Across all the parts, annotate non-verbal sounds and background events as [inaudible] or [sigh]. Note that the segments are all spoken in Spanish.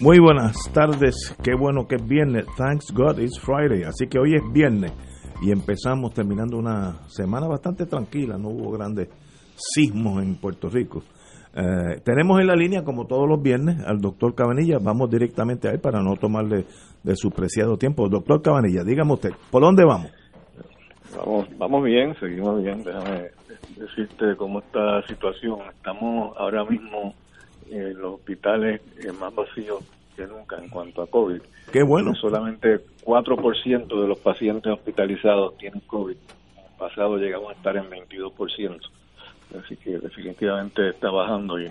Muy buenas tardes, qué bueno que es viernes, thanks God it's Friday, así que hoy es viernes y empezamos terminando una semana bastante tranquila, no hubo grandes sismos en Puerto Rico. Eh, tenemos en la línea, como todos los viernes, al doctor Cabanilla, vamos directamente a él para no tomarle de su preciado tiempo. Doctor Cabanilla, dígame usted, ¿por dónde vamos? Vamos, vamos bien, seguimos bien, déjame decirte cómo está la situación. Estamos ahora mismo en los hospitales eh, más vacíos que nunca en cuanto a COVID. Qué bueno. Solamente 4% de los pacientes hospitalizados tienen COVID. En el pasado llegamos a estar en 22%. Así que definitivamente está bajando. Y,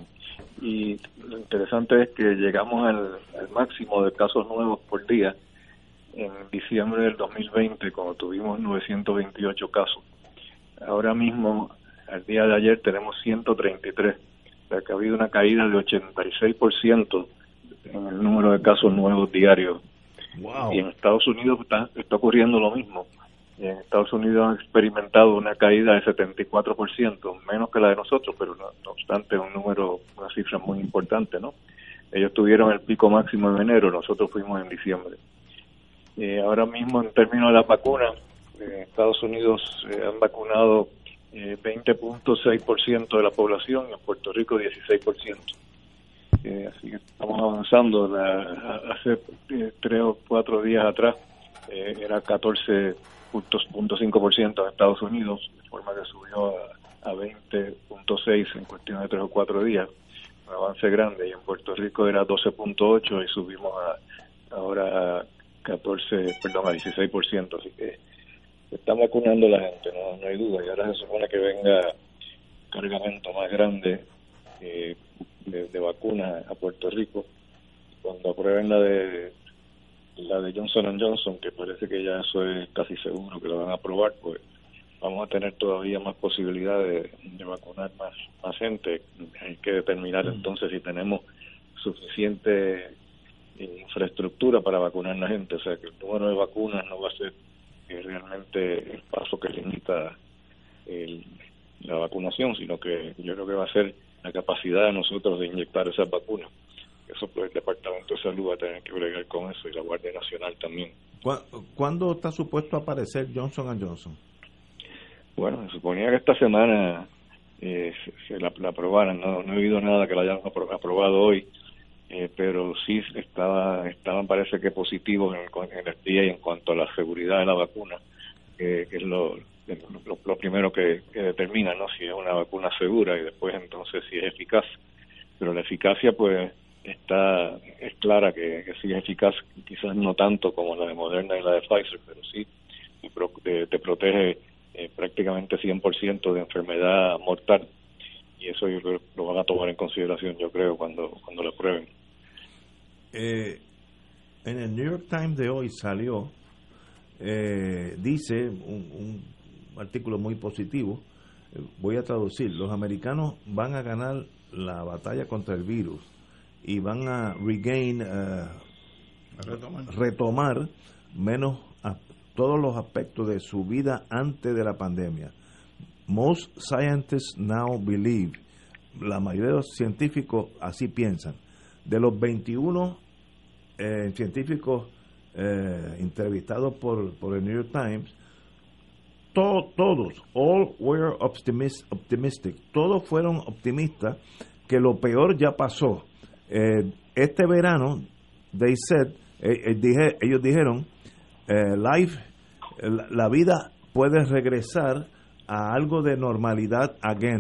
y lo interesante es que llegamos al, al máximo de casos nuevos por día en diciembre del 2020, cuando tuvimos 928 casos. Ahora mismo, al día de ayer, tenemos 133 que ha habido una caída de 86% en el número de casos nuevos diarios. Y en Estados Unidos está, está ocurriendo lo mismo. Y en Estados Unidos han experimentado una caída de 74%, menos que la de nosotros, pero no, obstante un número, una cifra muy importante, ¿no? Ellos tuvieron el pico máximo en enero, nosotros fuimos en diciembre. Eh, ahora mismo, en términos de la vacuna, en Estados Unidos se han vacunado eh, 20.6% de la población, en Puerto Rico 16%. Eh, así que estamos avanzando. La, hace eh, tres o cuatro días atrás eh, era 14.5% en Estados Unidos, de forma que subió a, a 20.6 en cuestión de tres o cuatro días. Un avance grande. Y en Puerto Rico era 12.8 y subimos a, ahora a 14, perdón, a 16%. Así que están vacunando la gente, no, no hay duda. Y ahora se supone que venga cargamento más grande eh, de, de vacunas a Puerto Rico. Cuando aprueben la de la de Johnson Johnson, que parece que ya eso es casi seguro que lo van a aprobar, pues vamos a tener todavía más posibilidades de, de vacunar más, más gente. Hay que determinar entonces si tenemos suficiente infraestructura para vacunar a la gente. O sea, que el número de vacunas no va a ser eh, realmente el paso que limita el, la vacunación, sino que yo creo que va a ser la capacidad de nosotros de inyectar esas vacunas. Eso pues el Departamento de Salud va a tener que bregar con eso y la Guardia Nacional también. ¿Cuándo está supuesto aparecer Johnson Johnson? Bueno, se suponía que esta semana eh, se, se la, la, aprobaran. No, no he oído nada que la hayan aprobado hoy, eh, pero sí estaba, estaban parece que positivos en, en el día y en cuanto a la seguridad de la vacuna, que es lo, primero que, determina, ¿no? Si es una vacuna segura y después entonces si es eficaz. Pero la eficacia, pues, está es clara que, que sí es eficaz, quizás no tanto como la de Moderna y la de Pfizer, pero sí te, te protege eh, prácticamente 100% de enfermedad mortal y eso yo lo van a tomar en consideración yo creo cuando cuando lo prueben eh, en el New York Times de hoy salió eh, dice un, un, artículo muy positivo eh, voy a traducir los americanos van a ganar la batalla contra el virus y van a regain retomar. retomar menos a, todos los aspectos de su vida antes de la pandemia. Most scientists now believe, la mayoría de los científicos así piensan. De los 21 eh, científicos eh, entrevistados por, por el New York Times, to, todos, all were optimist, optimistic, todos fueron optimistas que lo peor ya pasó. Eh, este verano, they said, ellos dijeron, life, la vida puede regresar a algo de normalidad again.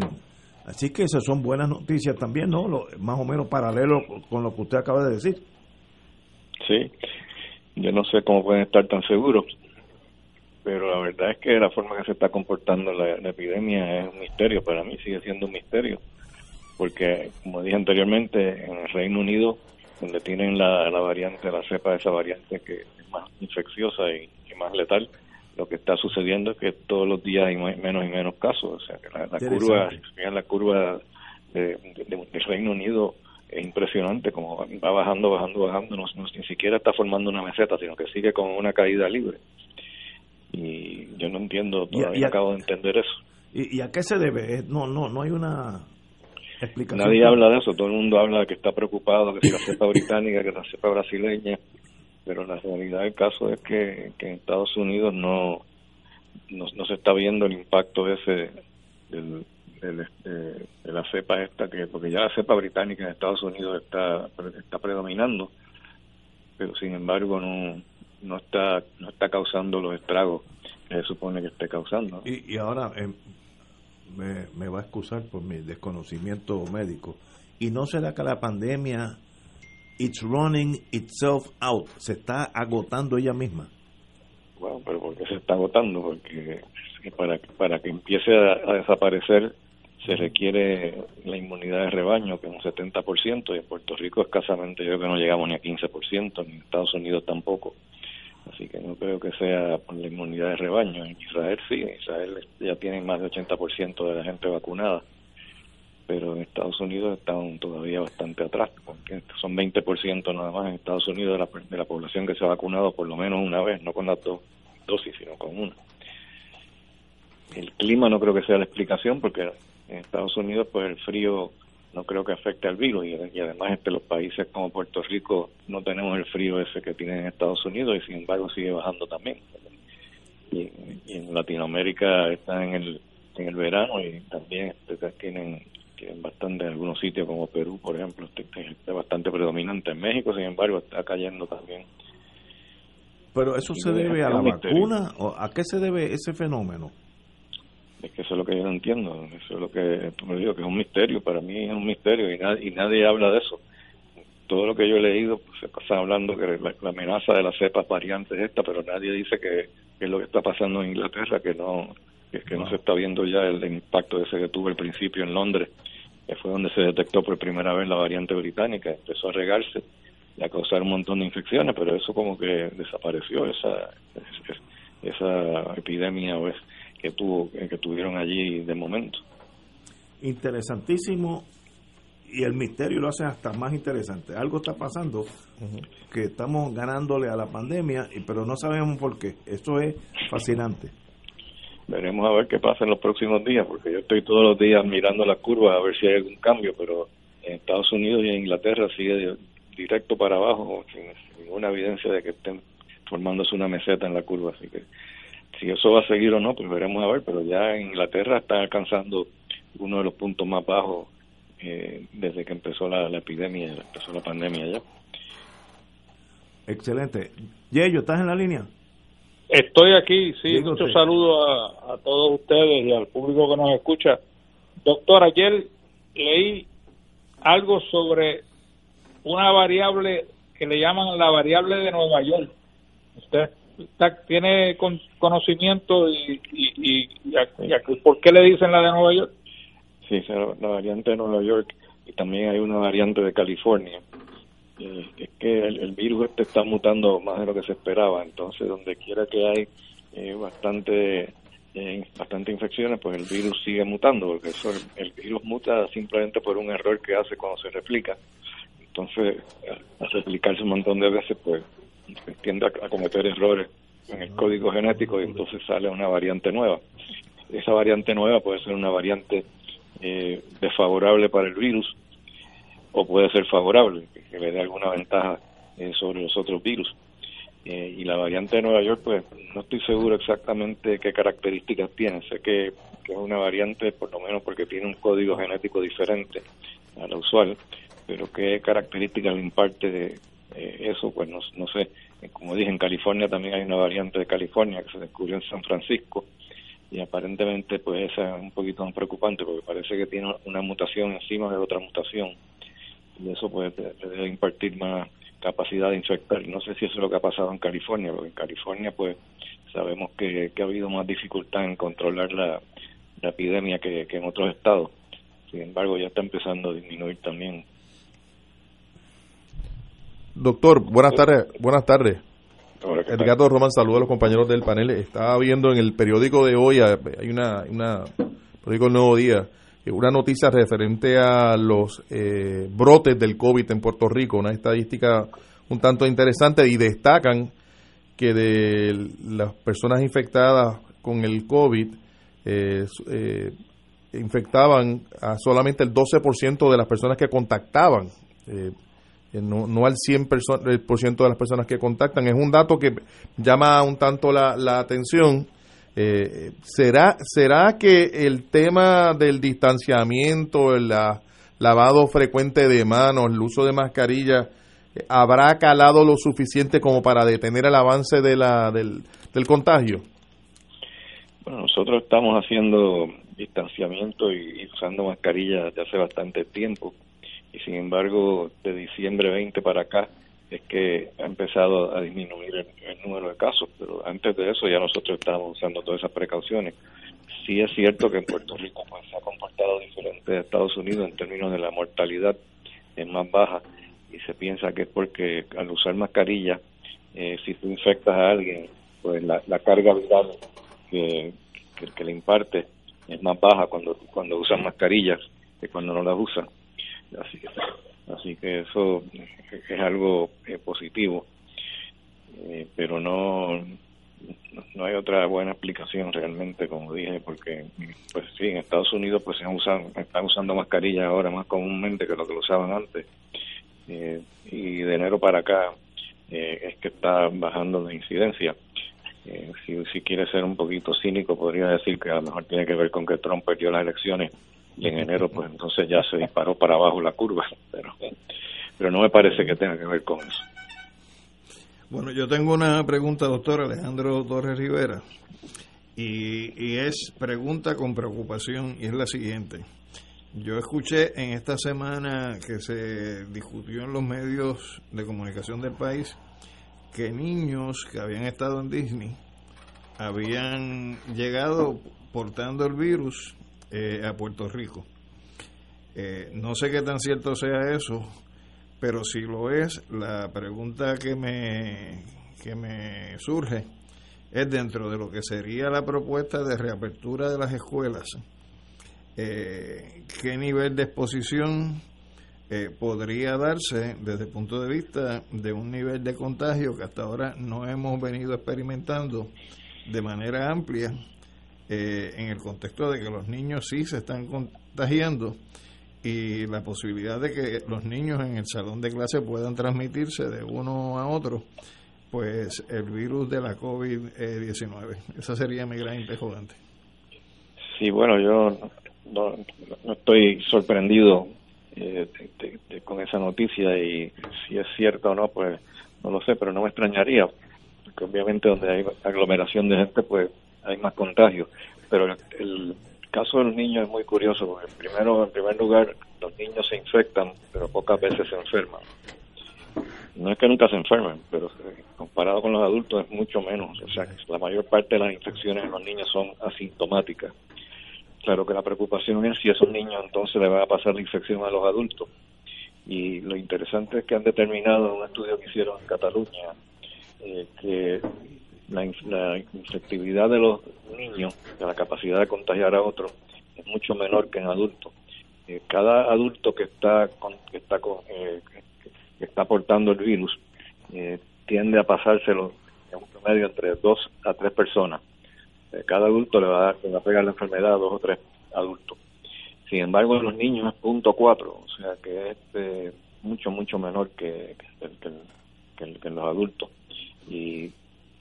Así que esas son buenas noticias también, ¿no? más o menos paralelo con lo que usted acaba de decir. Sí, yo no sé cómo pueden estar tan seguros, pero la verdad es que la forma que se está comportando la, epidemia es un misterio, para mí sigue siendo un misterio, porque como dije anteriormente, en el Reino Unido, donde tienen la, variante, la cepa de esa variante que es más infecciosa y más letal, lo que está sucediendo es que todos los días hay menos y menos casos. O sea, que la, curva, la curva de, del Reino Unido es impresionante, como va bajando, bajando, bajando, no, ni siquiera está formando una meseta, sino que sigue con una caída libre. Y yo no entiendo, todavía acabo de entender eso. ¿Y, a qué se debe? No, no, no hay una explicación. Nadie habla de eso, todo el mundo habla de que está preocupado, que si la cepa británica, que la cepa brasileña, pero la realidad del caso es que, en Estados Unidos no, no, se está viendo el impacto ese del, este, de la cepa esta que porque ya la cepa británica en Estados Unidos está está predominando pero sin embargo no no está no está causando los estragos que se supone que esté causando. Y, y ahora eh, me, me va a excusar por mi desconocimiento médico. Y no será que la pandemia it's running itself out, se está agotando ella misma. Bueno, pero ¿por qué se está agotando? Porque para, para que empiece a, desaparecer se requiere la inmunidad de rebaño, que es un 70%, y en Puerto Rico escasamente yo creo que no llegamos ni a 15%, ni en Estados Unidos tampoco. Así que no creo que sea por la inmunidad de rebaño. En Israel sí, Israel ya tienen más de 80% de la gente vacunada pero en Estados Unidos están todavía bastante atrás, porque son 20% nada más en Estados Unidos de la, de la población que se ha vacunado por lo menos una vez, no con las dos dosis, sino con una. El clima no creo que sea la explicación, porque en Estados Unidos pues el frío no creo que afecte al virus y, además este, los países como Puerto Rico no tenemos el frío ese que tienen en Estados Unidos y sin embargo sigue bajando también. Y, en Latinoamérica está en el, en el verano y también este, tienen que en bastante en algunos sitios como Perú, por ejemplo, es bastante predominante. En México, sin embargo, está cayendo también. Pero eso se debe a la vacuna o a qué se debe ese fenómeno? Es que eso es lo que yo no entiendo. Eso es lo que me digo que es un misterio. Para mí es un misterio y, nadie, y nadie habla de eso. Todo lo que yo he leído pues, se pasa hablando que la, amenaza de las cepas variantes esta, pero nadie dice que, es lo que está pasando en Inglaterra, que no que, que no se está viendo ya el, el impacto ese que tuvo al principio en Londres que fue donde se detectó por primera vez la variante británica, empezó a regarse y a causar un montón de infecciones, pero eso como que desapareció, esa, esa epidemia pues, que, tuvo, que tuvieron allí de momento. Interesantísimo y el misterio lo hace hasta más interesante. Algo está pasando que estamos ganándole a la pandemia, pero no sabemos por qué. Eso es fascinante veremos a ver qué pasa en los próximos días, porque yo estoy todos los días mirando las curvas a ver si hay algún cambio, pero en Estados Unidos y en Inglaterra sigue directo para abajo, sin, ninguna evidencia de que estén formándose una meseta en la curva, así que si eso va a seguir o no, pues veremos a ver, pero ya en Inglaterra está alcanzando uno de los puntos más bajos eh, desde que empezó la, epidemia, empezó la pandemia ya. Excelente. Yeyo, ¿estás en la línea? Estoy aquí, sí, muchos saludos a, todos ustedes y al público que nos escucha. Doctor, ayer leí algo sobre una variable que le llaman la variable de Nueva York. ¿Usted tiene conocimiento y, y, y, por qué le dicen la de Nueva York? Sí, la variante de Nueva York y también hay una variante de California eh, es que el, virus este está mutando más de lo que se esperaba, entonces donde quiera que hay eh, bastante eh, bastante infecciones, pues el virus sigue mutando, porque eso el, virus muta simplemente por un error que hace cuando se replica. Entonces, al replicarse un montón de veces, pues tiende a, cometer errores en el código genético y entonces sale una variante nueva. Esa variante nueva puede ser una variante desfavorable para el virus o puede ser favorable, que, le dé alguna ventaja eh, sobre los otros virus. Eh, y la variante de Nueva York, pues no estoy seguro exactamente qué características tiene. Sé que, es una variante, por lo menos porque tiene un código genético diferente a la usual, pero qué características le imparte de, eh, eso, pues no, no sé, como dije, en California también hay una variante de California que se descubrió en San Francisco y aparentemente pues esa es un poquito más preocupante porque parece que tiene una mutación encima de otra mutación y eso pues debe impartir más capacidad de infectar. No sé si eso es lo que ha pasado en California, porque en California pues sabemos que, ha habido más dificultad en controlar la, epidemia que en otros estados. Sin embargo, ya está empezando a disminuir también Doctor, buenas tardes. Buenas tardes. Edgardo Román, saludos a los compañeros del panel. Estaba viendo en el periódico de hoy, hay una, una periódico El Nuevo Día, una noticia referente a los eh, brotes del COVID en Puerto Rico, una estadística un tanto interesante y destacan que de las personas infectadas con el COVID eh, infectaban a solamente el 12% de las personas que contactaban no, no al 100% de las personas que contactan. Es un dato que llama un tanto la, la atención. Eh, ¿será, ¿Será que el tema del distanciamiento, el lavado frecuente de manos, el uso de mascarilla, eh, habrá calado lo suficiente como para detener el avance de la, del, del contagio? Bueno, nosotros estamos haciendo distanciamiento y, y usando mascarilla desde hace bastante tiempo y sin embargo de diciembre 20 para acá es que ha empezado a disminuir el, número de casos, pero antes de eso ya nosotros estábamos usando todas esas precauciones. Sí es cierto que en Puerto Rico pues, se ha comportado diferente de Estados Unidos en términos de la mortalidad es más baja y se piensa que es porque al usar mascarilla, eh, si tú infectas a alguien, pues la, carga viral que, que, le imparte es más baja cuando, cuando usan mascarillas que cuando no las usan. Así que, así que eso es algo eh, positivo, eh, pero no no hay otra buena explicación realmente, como dije, porque pues sí, en Estados Unidos pues se están usando mascarillas ahora más comúnmente que lo que lo usaban antes. Eh, y de enero para acá es que está bajando la incidencia. si, si quiere ser un poquito cínico, podría decir que a lo mejor tiene que ver con que Trump perdió las elecciones y en enero pues entonces ya se disparó para abajo la curva, pero, pero no me parece que tenga que ver con eso. Bueno, yo tengo una pregunta, doctor Alejandro Torres Rivera, y, y es pregunta con preocupación, y es la siguiente. Yo escuché en esta semana que se discutió en los medios de comunicación del país que niños que habían estado en Disney habían llegado portando el virus eh, a Puerto Rico. Eh, no sé qué tan cierto sea eso, pero si lo es, la pregunta que me, que me surge es dentro de lo que sería la propuesta de reapertura de las escuelas, eh, qué nivel de exposición podría darse desde el punto de vista de un nivel de contagio que hasta ahora no hemos venido experimentando de manera amplia eh, en el contexto de que los niños sí se están contagiando y la posibilidad de que los niños en el salón de clase puedan transmitirse de uno a otro, pues el virus de la COVID-19. Esa sería mi gran interrogante. Sí, bueno, yo no, estoy sorprendido eh, con esa noticia y si es cierto o no, pues no lo sé, pero no me extrañaría, porque obviamente donde hay aglomeración de gente, pues hay más contagios. Pero el, caso de los niños es muy curioso porque primero, en primer lugar, los niños se infectan, pero pocas veces se enferman. No es que nunca se enfermen, pero eh, comparado con los adultos es mucho menos. O sea, la mayor parte de las infecciones en los niños son asintomáticas. Claro que la preocupación es si esos niños entonces le va a pasar la infección a los adultos. Y lo interesante es que han determinado en un estudio que hicieron en Cataluña eh, que la, la infectividad de los niños, de la capacidad de contagiar a otros, es mucho menor que en adultos. Eh, cada adulto que está que está eh, que está portando el virus eh, tiende a pasárselo en un promedio entre dos a tres personas. cada adulto le va a dar, le va a pegar la enfermedad a dos o tres adultos. Sin embargo, en los niños es punto cuatro, o sea que es mucho mucho menor que, que, que en los adultos. Y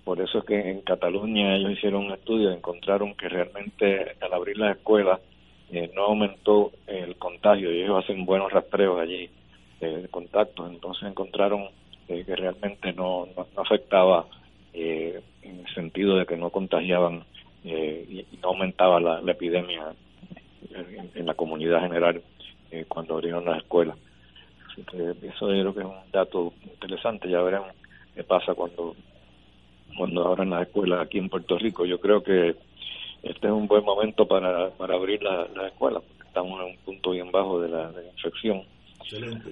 por eso es que en Cataluña ellos hicieron un estudio y encontraron que realmente al abrir las escuelas eh, no aumentó el contagio y ellos hacen buenos rastreos allí de contactos. Entonces encontraron que realmente no, no, afectaba en el sentido de que no contagiaban y, no aumentaba la, epidemia en, la comunidad general cuando abrieron las escuelas. Así que eso yo creo que es un dato interesante, ya veremos qué pasa cuando cuando abran las escuelas aquí en Puerto Rico. Yo creo que este es un buen momento para, para abrir las la escuelas, porque estamos en un punto bien bajo de la, infección.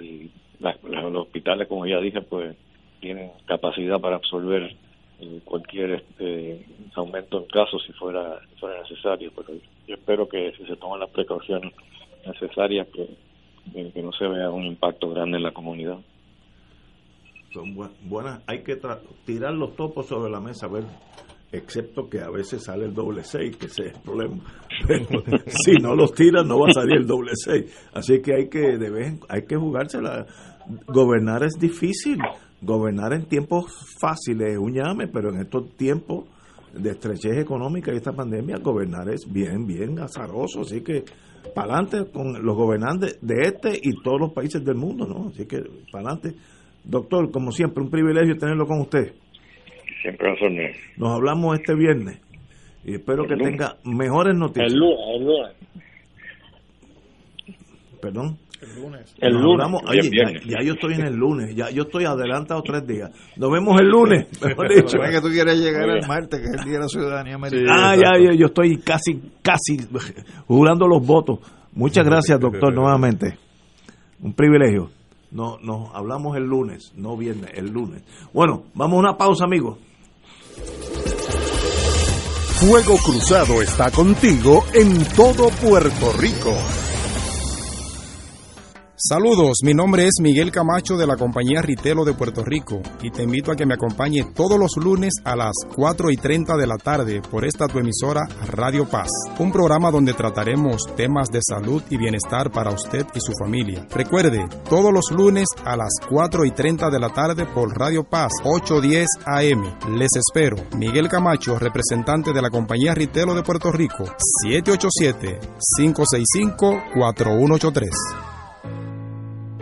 Y los hospitales, como ya dije, pues tienen capacidad para absorber eh, cualquier este, aumento en casos si fuera, fuera necesario. Pero yo espero que si se toman las precauciones necesarias, que, que no se vea un impacto grande en la comunidad son buenas. Hay que tirar los topos sobre la mesa, a ver, excepto que a veces sale el doble seis, que ese es el problema. [laughs] si no los tiras, no va a salir el doble seis. Así que hay que, de hay que jugársela. Gobernar es difícil. Gobernar en tiempos fáciles es un llame, pero en estos tiempos de estrechez económica y esta pandemia, gobernar es bien, bien azaroso. Así que para adelante con los gobernantes de este y todos los países del mundo, ¿no? Así que para adelante Doctor, como siempre, un privilegio tenerlo con usted. Siempre Nos hablamos este viernes y espero que tenga mejores noticias. El lunes, el lunes. Perdón. El lunes. El lunes. ya, yo estoy en el lunes, ya yo estoy adelantado tres días. Nos vemos el lunes, [laughs] mejor dicho. que tú quieres llegar el martes, que es el Día de la Ciudadanía Americana. ah, ya, ya, yo estoy casi, casi jurando los votos. Muchas gracias, doctor, nuevamente. Un privilegio. No, nos hablamos el lunes, no viernes, el lunes. Bueno, vamos a una pausa, amigos. Fuego Cruzado está contigo en todo Puerto Rico. Saludos, mi nombre es Miguel Camacho de la compañía Ritelo de Puerto Rico y te invito a que me acompañe todos los lunes a las 4 y 30 de la tarde por esta tu emisora Radio Paz, un programa donde trataremos temas de salud y bienestar para usted y su familia. Recuerde, todos los lunes a las 4 y 30 de la tarde por Radio Paz 810 AM. Les espero. Miguel Camacho, representante de la compañía Ritelo de Puerto Rico, 787 565 4183.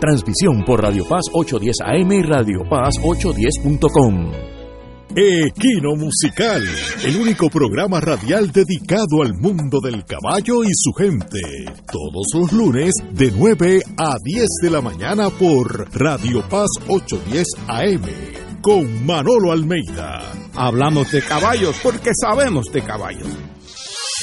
Transmisión por Radio Paz 810 AM y Radio Paz 810.com. Equino Musical, el único programa radial dedicado al mundo del caballo y su gente. Todos los lunes de 9 a 10 de la mañana por Radio Paz 810 AM con Manolo Almeida. Hablamos de caballos porque sabemos de caballos.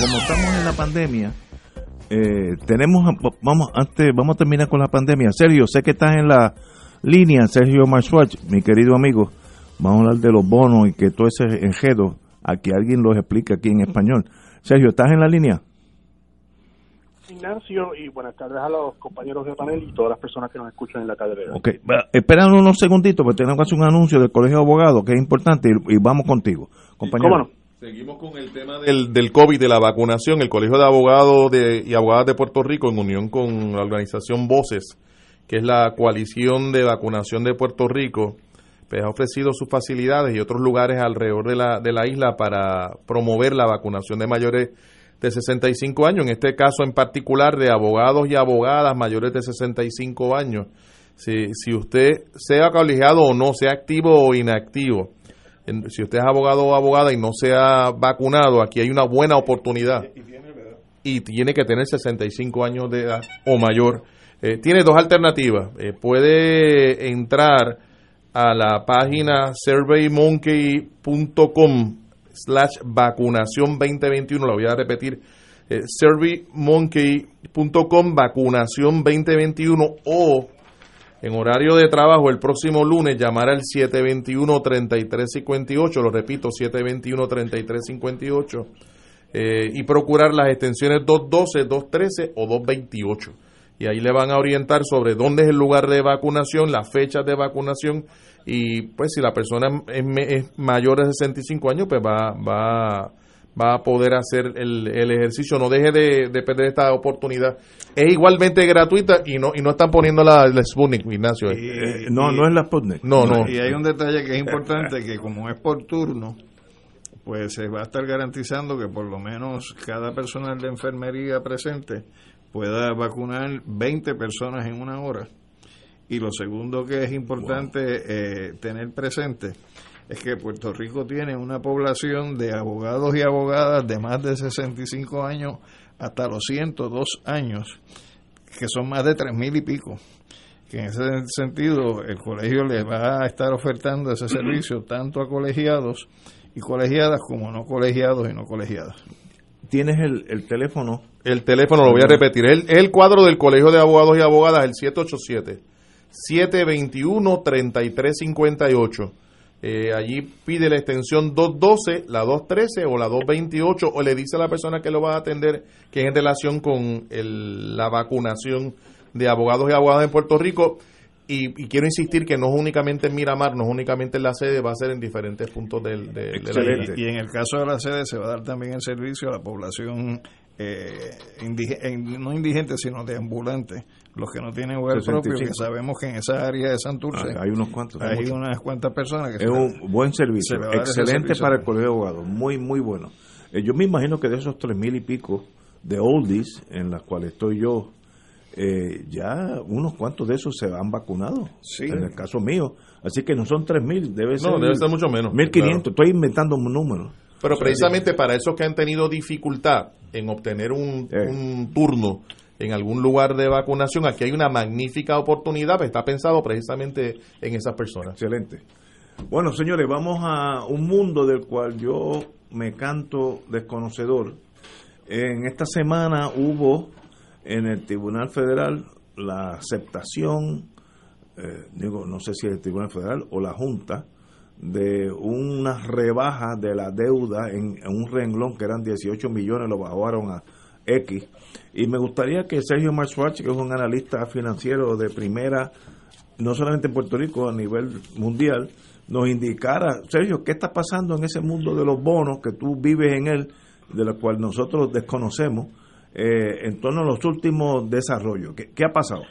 Como estamos en la pandemia, eh, tenemos, vamos, antes, vamos a terminar con la pandemia. Sergio, sé que estás en la línea, Sergio Marswatch, mi querido amigo. Vamos a hablar de los bonos y que todo ese enjedo, a que alguien los explique aquí en español. Sergio, ¿estás en la línea? Ignacio y buenas tardes a los compañeros de panel y todas las personas que nos escuchan en la tarde Ok, esperan unos segunditos porque tenemos que hacer un anuncio del Colegio de Abogados que es importante y, vamos contigo, compañero. Seguimos con el tema del, del COVID, de la vacunación. El Colegio de Abogados de, y Abogadas de Puerto Rico, en unión con la organización Voces, que es la coalición de vacunación de Puerto Rico, pues ha ofrecido sus facilidades y otros lugares alrededor de la, de la isla para promover la vacunación de mayores de 65 años, en este caso en particular de abogados y abogadas mayores de 65 años. Si, si usted sea colegiado o no, sea activo o inactivo, si usted es abogado o abogada y no se ha vacunado, aquí hay una buena oportunidad. Y tiene que tener 65 años de edad o mayor. Eh, tiene dos alternativas. Eh, puede entrar a la página surveymonkey.com slash vacunación 2021, la voy a repetir, eh, surveymonkey.com vacunación 2021 o en horario de trabajo el próximo lunes llamar al 721-3358, lo repito, 721-3358 eh, y procurar las extensiones 212, 213 o 228. Y ahí le van a orientar sobre dónde es el lugar de vacunación, las fechas de vacunación y pues si la persona es, mayor de 65 años, pues va, va, va a poder hacer el, el ejercicio. No deje de, perder esta oportunidad. Es igualmente gratuita y no y no están poniendo la, Sputnik, Ignacio. Eh, no, no es la Sputnik. No, no. Y hay un detalle que es importante, [laughs] que como es por turno, pues se va a estar garantizando que por lo menos cada personal de enfermería presente pueda vacunar 20 personas en una hora y lo segundo que es importante eh, tener presente es que Puerto Rico tiene una población de abogados y abogadas de más de 65 años hasta los 102 años, que son más de tres mil y pico. Que en ese sentido el colegio le va a estar ofertando ese servicio [clears throat] tanto a colegiados y colegiadas como no colegiados y no colegiadas. ¿Tienes el, el teléfono? El teléfono, lo voy a repetir. El, el cuadro del Colegio de Abogados y Abogadas, el 787 721-3358. Eh, allí pide la extensión 212, la 213 o la 228 o le dice a la persona que lo va a atender que es en relación con el, la vacunación de abogados y abogadas en Puerto Rico. Y, quiero insistir que no es únicamente en Miramar, no es únicamente en la sede, va a ser en diferentes puntos del, de, la isla. Y en el caso de la sede se va a dar también el servicio a la población eh, no indigente, sino de ambulante los que no tienen hogar propio, que sabemos que en esa área de Santurce ah, hay unos cuantos, hay unas cuantas personas que es un buen servicio, excelente para el colegio de abogados, muy muy bueno. Eh, yo me imagino que de esos tres mil y pico de oldies en las cuales estoy yo, eh, ya unos cuantos de esos se han vacunado, en el caso mío, así que no son tres mil, debe ser, no, debe ser mucho menos, mil quinientos, estoy inventando un número. Pero precisamente para esos que han tenido dificultad en obtener un, eh. un turno en algún lugar de vacunación, aquí hay una magnífica oportunidad, está pensado precisamente en esas personas. Excelente. Bueno, señores, vamos a un mundo del cual yo me canto desconocedor. En esta semana hubo en el Tribunal Federal la aceptación, eh, digo, no sé si el Tribunal Federal o la Junta, de una rebaja de la deuda en un renglón que eran 18 millones, lo bajaron a X. Y me gustaría que Sergio Marswatch, que es un analista financiero de primera, no solamente en Puerto Rico, a nivel mundial, nos indicara, Sergio, ¿qué está pasando en ese mundo de los bonos que tú vives en él, de lo cual nosotros desconocemos, eh, en torno a los últimos desarrollos? ¿Qué, ha pasado?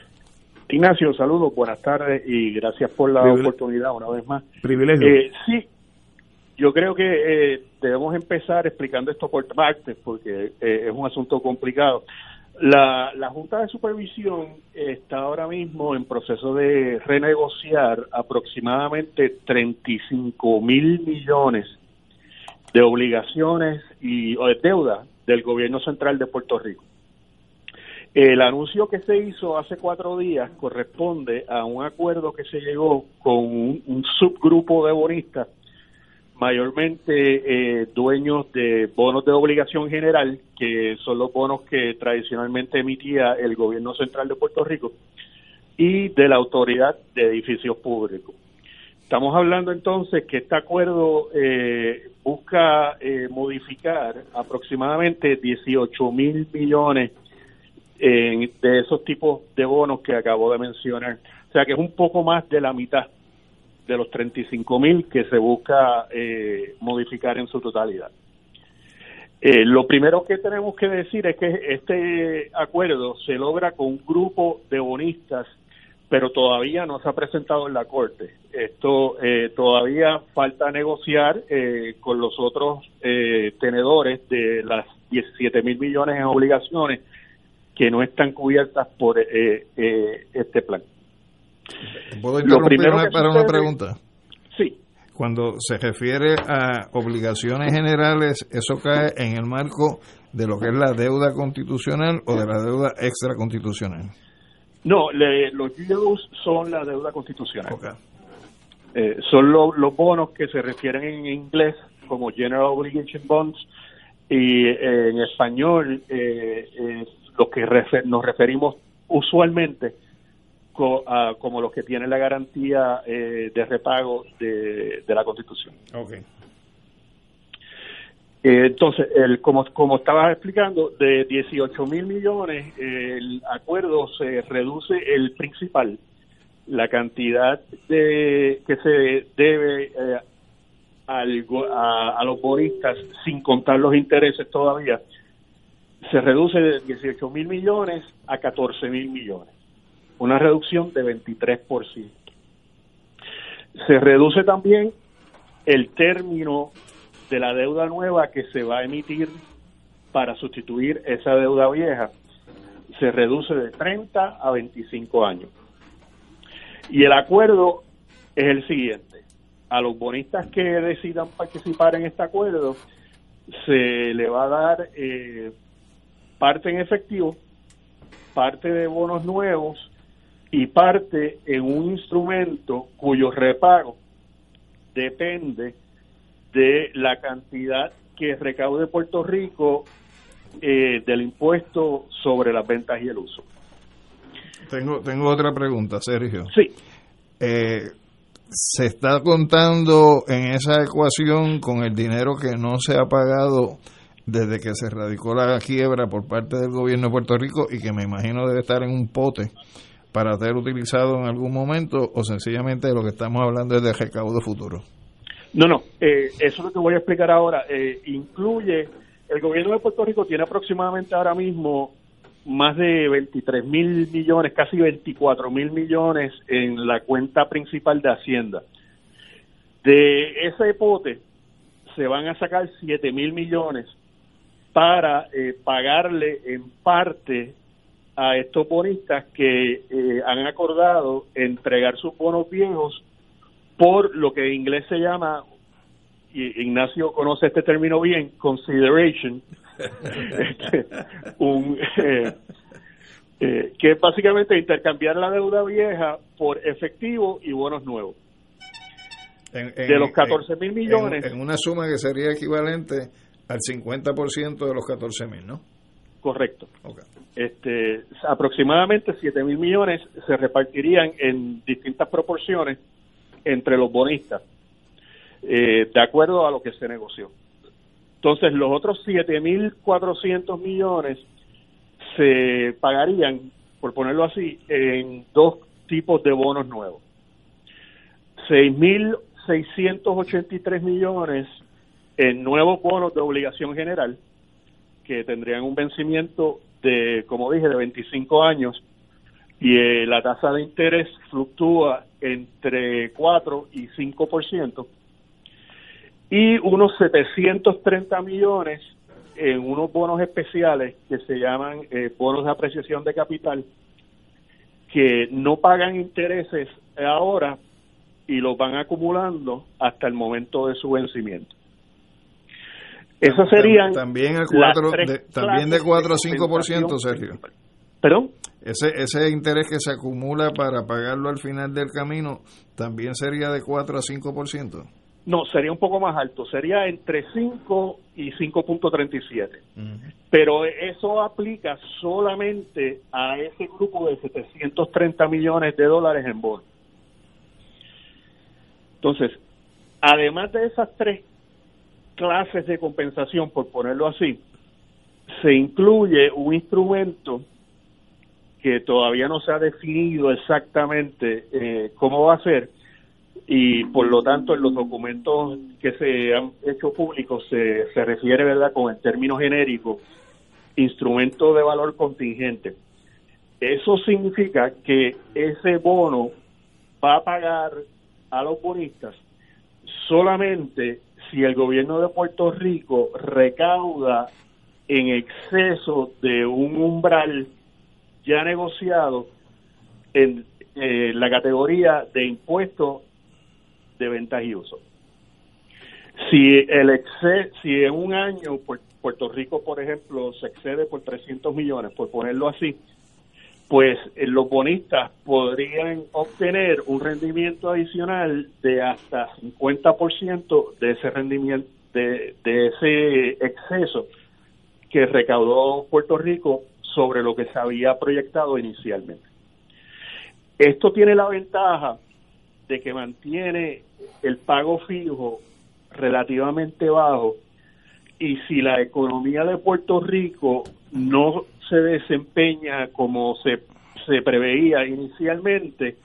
Ignacio, saludos, buenas tardes y gracias por la oportunidad una vez más. Privilegio. Eh, sí, yo creo que eh, debemos empezar explicando esto por partes porque eh, es un asunto complicado. La, la Junta de Supervisión está ahora mismo en proceso de renegociar aproximadamente 35 mil millones de obligaciones y de deuda del gobierno central de Puerto Rico. El anuncio que se hizo hace cuatro días corresponde a un acuerdo que se llegó con un, subgrupo de bonistas, mayormente eh, dueños de bonos de obligación general, que son los bonos que tradicionalmente emitía el gobierno central de Puerto Rico, y de la autoridad de edificios públicos. Estamos hablando entonces que este acuerdo eh, busca eh, modificar aproximadamente 18 mil millones de esos tipos de bonos que acabo de mencionar. O sea que es un poco más de la mitad de los 35 mil que se busca eh, modificar en su totalidad. Eh, lo primero que tenemos que decir es que este acuerdo se logra con un grupo de bonistas, pero todavía no se ha presentado en la Corte. Esto eh, todavía falta negociar con los otros tenedores de las 17 mil millones en obligaciones que no están cubiertas por eh, eh, este plan. ¿Puedo interrumpir para una pregunta? Sí. Cuando se refiere a obligaciones generales, ¿eso cae en el marco de lo que es la deuda constitucional o de la deuda extraconstitucional? No, los yields son la deuda constitucional. Eh, son los bonos que se refieren en inglés como General Obligation Bonds y en español eh, los que nos referimos usualmente como los que tienen la garantía eh, de repago de, la Constitución. Okay. Eh, entonces, el, como, como estaba explicando, de 18 mil millones, el acuerdo se reduce el principal, la cantidad de que se debe eh, a, a los bonistas sin contar los intereses todavía, se reduce de 18 mil millones a 14 mil millones, una reducción de 23%. Se reduce también el término de la deuda nueva que se va a emitir para sustituir esa deuda vieja. Se reduce de 30 a 25 años. Y el acuerdo es el siguiente. A los bonistas que decidan participar en este acuerdo, se le va a dar eh, parte en efectivo, parte de bonos nuevos y parte en un instrumento cuyo repago depende de la cantidad que recaude Puerto Rico eh, del impuesto sobre las ventas y el uso. Tengo, tengo otra pregunta, Sergio. Sí. Eh, ¿Se está contando en esa ecuación con el dinero que no se ha pagado desde que se radicó la quiebra por parte del gobierno de Puerto Rico y que me imagino debe estar en un pote para ser utilizado en algún momento o sencillamente lo que estamos hablando es de recaudo futuro? No, no, eh, eso es lo que voy a explicar ahora. Eh, incluye, el gobierno de Puerto Rico tiene aproximadamente ahora mismo más de 23 mil millones, casi 24 mil millones en la cuenta principal de Hacienda. De ese pote se van a sacar 7 mil millones para eh, pagarle en parte a estos bonistas que eh, han acordado entregar sus bonos viejos por lo que en inglés se llama, y Ignacio conoce este término bien, consideration, [laughs] este, un, eh, que es básicamente intercambiar la deuda vieja por efectivo y bonos nuevos. de los 14 mil millones. en, una suma que sería equivalente al 50% de los 14 mil, ¿no? Correcto. Este, aproximadamente 7 mil millones se repartirían en distintas proporciones entre los bonistas, eh, de acuerdo a lo que se negoció. Entonces, los otros 7.400 millones se pagarían, por ponerlo así, en dos tipos de bonos nuevos. 6.683 millones en nuevos bonos de obligación general que tendrían un vencimiento de, como dije, de 25 años y eh, la tasa de interés fluctúa entre 4 y 5%, y unos 730 millones en unos bonos especiales que se llaman eh, bonos de apreciación de capital, que no pagan intereses ahora y los van acumulando hasta el momento de su vencimiento. Eso serían también, a cuatro, de, también de 4 a 5%, Sergio. ¿Perdón? Ese, ese interés que se acumula para pagarlo al final del camino también sería de 4 a 5%. No, sería un poco más alto, sería entre 5 y 5.37. Pero eso aplica solamente a ese grupo de 730 millones de dólares en bonos. Entonces, además de esas tres clases de compensación, por ponerlo así, se incluye un instrumento que todavía no se ha definido exactamente eh, cómo va a ser y por lo tanto en los documentos que se han hecho públicos se, se refiere, ¿verdad?, con el término genérico, instrumento de valor contingente. Eso significa que ese bono va a pagar a los bonistas solamente si el gobierno de Puerto Rico recauda en exceso de un umbral ya negociado en eh, la categoría de impuestos de ventas y uso. Si el exce si en un año Puerto Rico, por ejemplo, se excede por 300 millones, por ponerlo así, pues eh, los bonistas podrían obtener un rendimiento adicional de hasta 50% de ese rendimiento, de, de ese exceso que recaudó Puerto Rico sobre lo que se había proyectado inicialmente. Esto tiene la ventaja de que mantiene el pago fijo relativamente bajo y si la economía de Puerto Rico no se desempeña como se, se preveía inicialmente,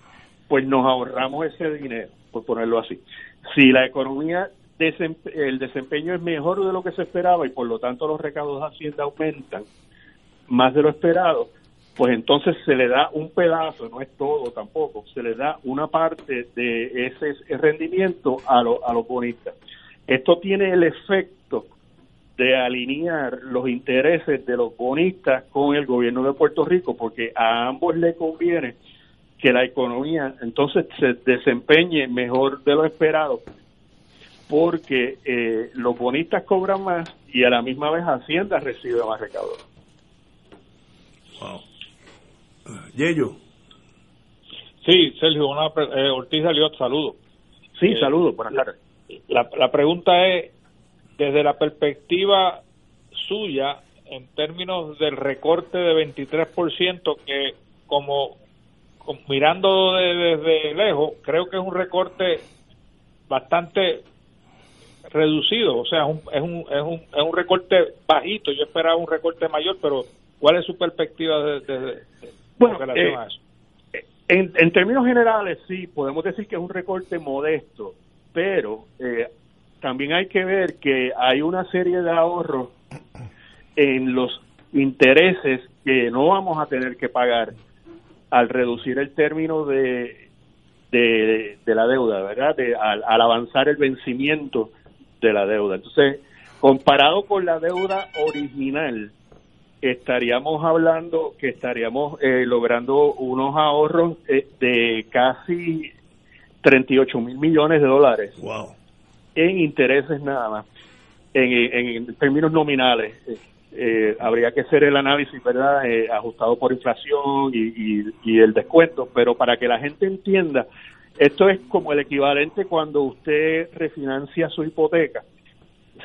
pues nos ahorramos ese dinero, por ponerlo así. Si la economía, el desempeño es mejor de lo que se esperaba y por lo tanto los recaudos de Hacienda aumentan más de lo esperado, pues entonces se le da un pedazo, no es todo tampoco, se le da una parte de ese rendimiento a, a los bonistas. Esto tiene el efecto de alinear los intereses de los bonistas con el gobierno de Puerto Rico, porque a ambos le conviene que la economía entonces se desempeñe mejor de lo esperado, porque eh, los bonistas cobran más y a la misma vez Hacienda recibe más recaudo. Wow. Yello. Sí, Sergio, una, eh, Ortiz Aliot, saludo. Sí, eh, saludo, buenas tardes. La, la pregunta es, desde la perspectiva suya, en términos del recorte de 23%, que como, mirando desde lejos, creo que es un recorte bastante reducido, o sea, es un, es un, es un, es un recorte bajito, yo esperaba un recorte mayor, pero ¿cuál es su perspectiva desde bueno, relación eh, a eso? En, en términos generales, sí, podemos decir que es un recorte modesto, pero eh, también hay que ver que hay una serie de ahorros en los intereses que no vamos a tener que pagar al reducir el término de, de, la deuda, ¿verdad? De, al, avanzar el vencimiento de la deuda. Entonces, comparado con la deuda original, estaríamos hablando que estaríamos eh, logrando unos ahorros eh, de casi 38 mil millones de dólares. Wow en intereses nada más, en, en términos nominales. Eh, eh, habría que hacer el análisis, ¿verdad?, eh, ajustado por inflación y, y, el descuento, pero para que la gente entienda, esto es como el equivalente cuando usted refinancia su hipoteca.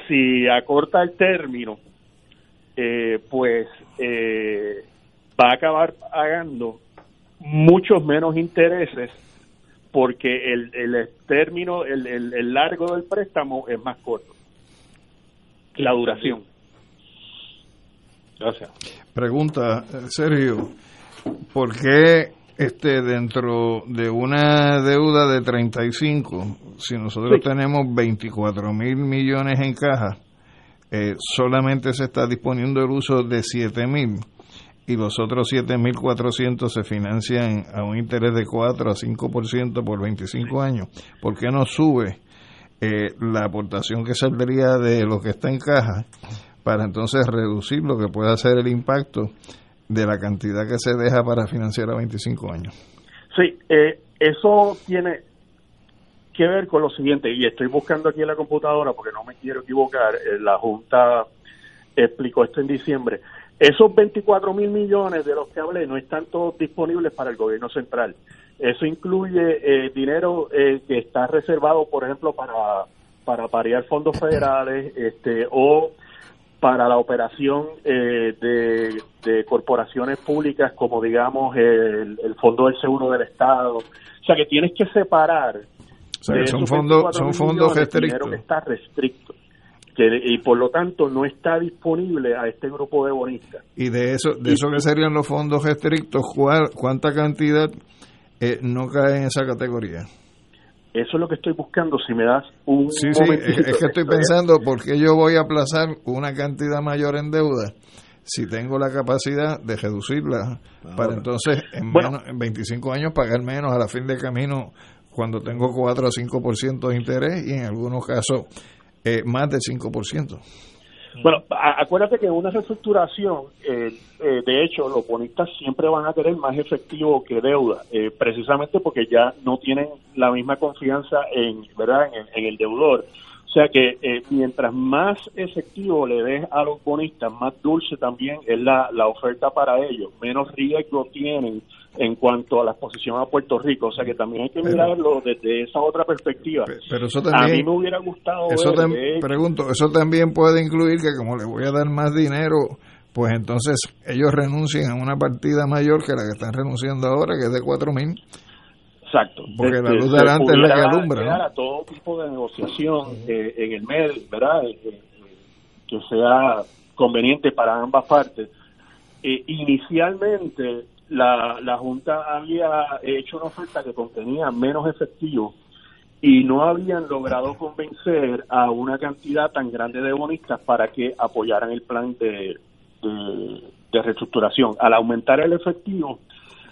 Si acorta el término, pues va a acabar pagando muchos menos intereses porque el, el término, el, el, largo del préstamo es más corto. La duración. Gracias. Pregunta, Sergio, ¿por qué este dentro de una deuda de 35, si nosotros tenemos 24 mil millones en caja, eh, solamente se está disponiendo el uso de 7 mil? Y los otros 7.400 se financian a un interés de 4 a 5% por 25 años. ¿Por qué no sube eh, la aportación que saldría de lo que está en caja para entonces reducir lo que pueda ser el impacto de la cantidad que se deja para financiar a 25 años? Sí, eh, eso tiene que ver con lo siguiente, y estoy buscando aquí en la computadora porque no me quiero equivocar, eh, la Junta explicó esto en diciembre Esos 24 mil millones de los que hablé no están todos disponibles para el gobierno central. Eso incluye eh, dinero eh, que está reservado, por ejemplo, para, para parear fondos federales este, o para la operación eh, de, corporaciones públicas como digamos el, Fondo del Seguro del Estado. O sea que tienes que separar. son fondos son fondos restrictos. Que está restricto y por lo tanto no está disponible a este grupo de bonistas. Y de eso, de eso que serían los fondos restrictos, ¿cuánta cantidad eh, no cae en esa categoría? Eso es lo que estoy buscando. Si me das un. Sí, sí, es, que estoy [laughs] pensando, ¿por qué yo voy a aplazar una cantidad mayor en deuda si tengo la capacidad de reducirla para entonces en, en 25 años pagar menos a la fin de camino cuando tengo 4 o 5% de interés y en algunos casos eh, más del 5%. Bueno, acuérdate que en una reestructuración, eh, eh, de hecho, los bonistas siempre van a tener más efectivo que deuda, precisamente porque ya no tienen la misma confianza en, ¿verdad? en, el deudor. O sea que mientras más efectivo le des a los bonistas, más dulce también es la, la oferta para ellos, menos riesgo tienen en cuanto a la exposición a Puerto Rico. O sea que también hay que mirarlo desde esa otra perspectiva. Pero eso también, a mí me hubiera gustado eso pregunto, eso también puede incluir que como le voy a dar más dinero, pues entonces ellos renuncien a una partida mayor que la que están renunciando ahora, que es de cuatro mil. Exacto. Porque la luz delante es la que alumbra. a todo tipo de negociación eh, en el medio, ¿verdad? Eh, eh, que sea conveniente para ambas partes. inicialmente la, la Junta había hecho una oferta que contenía menos efectivo y no habían logrado convencer a una cantidad tan grande de bonistas para que apoyaran el plan de, de, reestructuración. Al aumentar el efectivo,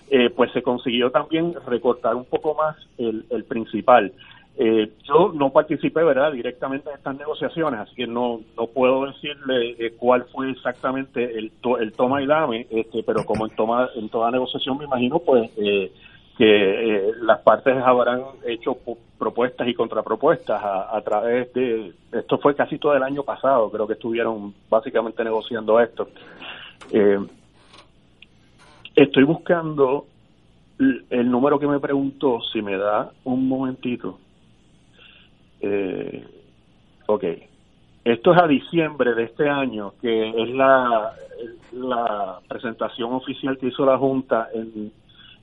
eh, pues se consiguió también recortar un poco más el, el principal. Eh, yo no participé, ¿verdad?, directamente en estas negociaciones, así que no, no puedo decirle eh, cuál fue exactamente el, el toma y dame, este, pero como en, toma, en toda negociación me imagino, pues, eh, que las partes habrán hecho propuestas y contrapropuestas a, a través de, esto fue casi todo el año pasado, creo que estuvieron básicamente negociando esto. Estoy buscando el número que me preguntó, si me da un momentito. Eh, ok. Esto es a diciembre de este año, que es la, presentación oficial que hizo la Junta en,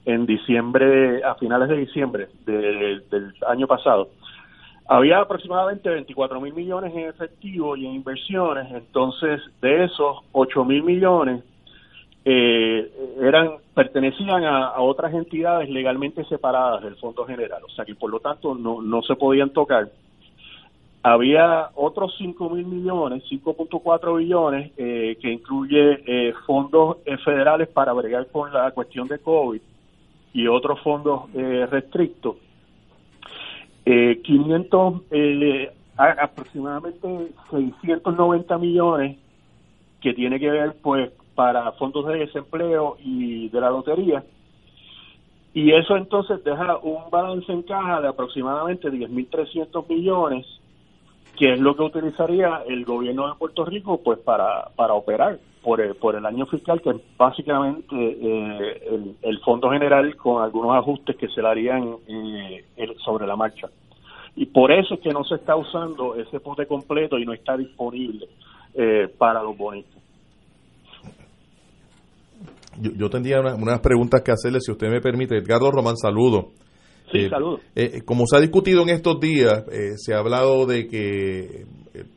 en diciembre, a finales de diciembre del año pasado. Había aproximadamente 24 mil millones en efectivo y en inversiones, entonces de esos 8 mil millones eh, eran pertenecían a, otras entidades legalmente separadas del Fondo General, o sea que por lo tanto no, no se podían tocar había otros 5 mil millones, 5.4 billones, eh, que incluye eh, fondos eh, federales para bregar con la cuestión de COVID y otros fondos restrictos. 500, aproximadamente 690 millones que tiene que ver pues para fondos de desempleo y de la lotería. Y eso entonces deja un balance en caja de aproximadamente 10.300 millones que es lo que utilizaría el gobierno de Puerto Rico pues para, para operar por el, por el año fiscal, que es básicamente eh, el, Fondo General con algunos ajustes que se le harían eh, sobre la marcha. Y por eso es que no se está usando ese pote completo y no está disponible eh, para los bonitos. Yo, tendría unas preguntas que hacerle, si usted me permite. Edgardo Román, saludo. Eh, eh, como se ha discutido en estos días, eh, se ha hablado de que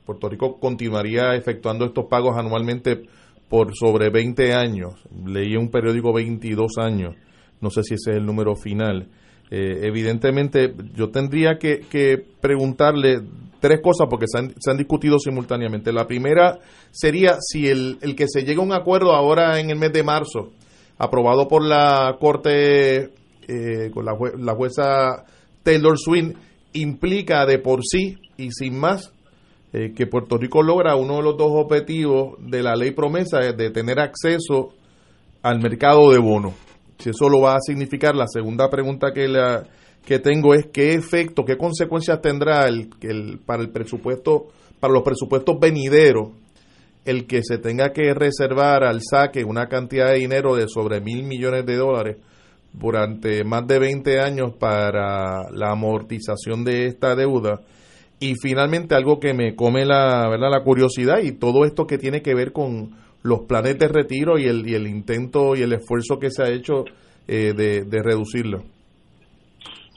Puerto Rico continuaría efectuando estos pagos anualmente por sobre 20 años. Leí un periódico 22 años, no sé si ese es el número final. evidentemente, yo tendría que, preguntarle tres cosas porque se han, se han, discutido simultáneamente. La primera sería si el, el que se llegue a un acuerdo ahora en el mes de marzo, aprobado por la Corte eh, con la, la jueza Taylor Swin implica de por sí y sin más eh, que Puerto Rico logra uno de los dos objetivos de la ley promesa de tener acceso al mercado de bonos. Si eso lo va a significar, la segunda pregunta que, la, que tengo es qué efecto, qué consecuencias tendrá el, el, para el presupuesto, para los presupuestos venideros el que se tenga que reservar al saque una cantidad de dinero de sobre mil millones de dólares durante más de 20 años para la amortización de esta deuda. Y finalmente algo que me come la verdad la curiosidad y todo esto que tiene que ver con los planes de retiro y el, y el intento y el esfuerzo que se ha hecho eh, de, reducirlo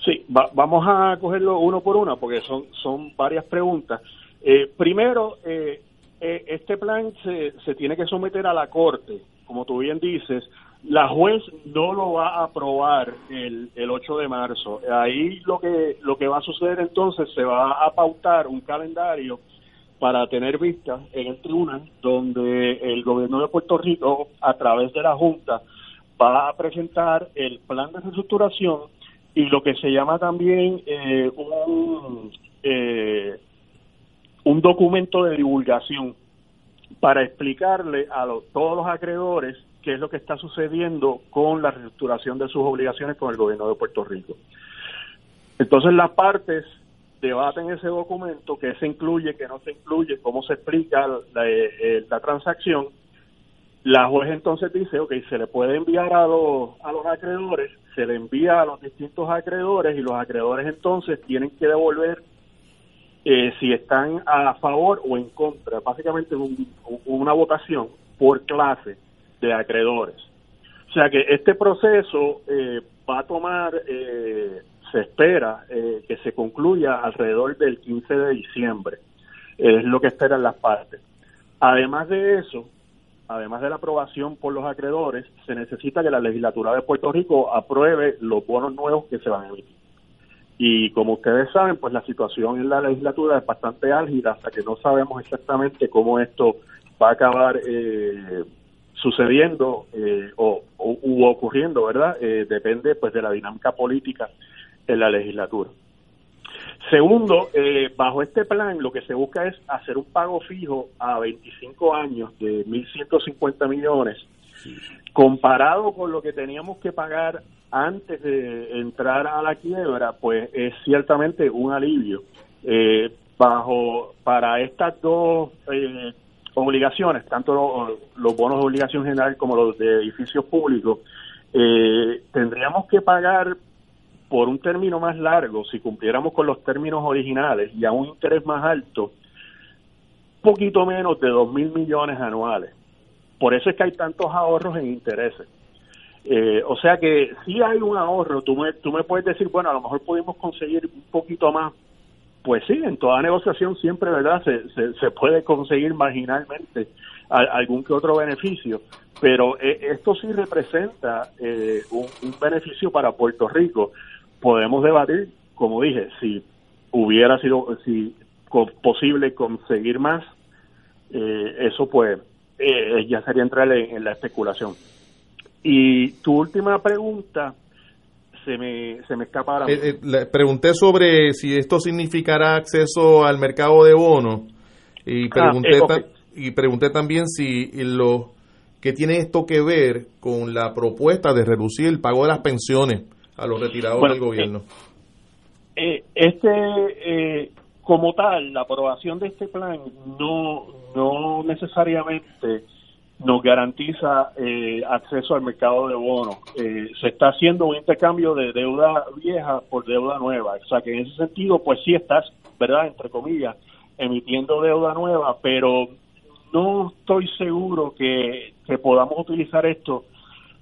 sí vamos a cogerlo uno por uno porque son son varias preguntas eh, primero eh, eh, este plan se, se tiene que someter a la Corte, como tú bien dices, la juez no lo va a aprobar el, el 8 de marzo. Ahí lo que, lo que va a suceder entonces, se va a pautar un calendario para tener vista en el tribunal, donde el gobierno de Puerto Rico, a través de la Junta, va a presentar el plan de reestructuración y lo que se llama también eh, un, eh, un documento de divulgación para explicarle a todos los acreedores qué es lo que está sucediendo con la reestructuración de sus obligaciones con el gobierno de Puerto Rico. Entonces las partes debaten ese documento, que se incluye, que no se incluye, cómo se explica la, eh, eh, la transacción. La juez entonces dice, ok, se le puede enviar a los, a los acreedores, se le envía a los distintos acreedores y los acreedores entonces tienen que devolver eh, si están a favor o en contra, básicamente una votación por clase de acreedores. O sea que este proceso eh, va a tomar, eh, se espera que se concluya alrededor del 15 de diciembre, es lo que esperan las partes. Además de eso, además de la aprobación por los acreedores, se necesita que la legislatura de Puerto Rico apruebe los bonos nuevos que se van a emitir. Y como ustedes saben, pues la situación en la legislatura es bastante álgida hasta que no sabemos exactamente cómo esto va a acabar eh, sucediendo eh, o, u ocurriendo, ¿verdad? Eh, depende pues de la dinámica política en la legislatura. Segundo, bajo este plan lo que se busca es hacer un pago fijo a 25 años de 1.150 millones, comparado con lo que teníamos que pagar antes de entrar a la quiebra, pues es ciertamente un alivio. Eh, bajo para estas dos eh, obligaciones, tanto los bonos de obligación general como los de edificios públicos, eh, tendríamos que pagar por un término más largo, si cumpliéramos con los términos originales y a un interés más alto, poquito menos de dos mil millones anuales. Por eso es que hay tantos ahorros en intereses. Eh, o sea que si hay un ahorro, tú me, tú me puedes decir, bueno, a lo mejor pudimos conseguir un poquito más. Pues sí, en toda negociación siempre, ¿verdad? Se, se, puede conseguir marginalmente algún que otro beneficio, pero eh, esto sí representa eh, un, beneficio para Puerto Rico. Podemos debatir, como dije, si hubiera sido si posible conseguir más, eso pues ya sería entrar en la especulación. Y tu última pregunta se me, se me escapa ahora. Eh, eh, le pregunté sobre si esto significará acceso al mercado de bonos y ah, pregunté, eh, y pregunté también si lo que tiene esto que ver con la propuesta de reducir el pago de las pensiones a los retirados del gobierno. este, como tal, la aprobación de este plan no, no necesariamente nos garantiza eh, acceso al mercado de bonos. Eh, se está haciendo un intercambio de deuda vieja por deuda nueva. O sea que en ese sentido, pues sí estás, ¿verdad? Entre comillas, emitiendo deuda nueva, pero no estoy seguro que, que podamos utilizar esto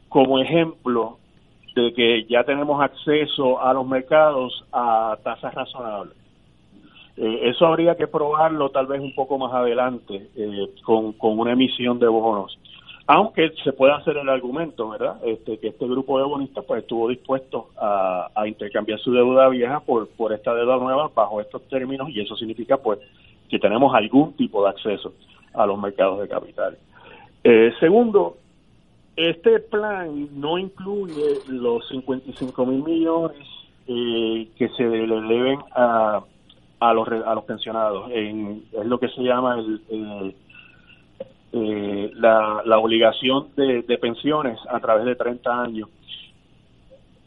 como ejemplo de que ya tenemos acceso a los mercados a tasas razonables. Eh, eso habría que probarlo tal vez un poco más adelante eh, con, una emisión de bonos. Aunque se puede hacer el argumento, ¿verdad? Este, que este grupo de bonistas pues estuvo dispuesto a, intercambiar su deuda vieja por, por esta deuda nueva bajo estos términos y eso significa pues que tenemos algún tipo de acceso a los mercados de capitales. Eh, segundo, este plan no incluye los 55 mil millones que se le deben a a los, a los pensionados. En, es lo que se llama el, eh, la, la, obligación de, pensiones a través de 30 años.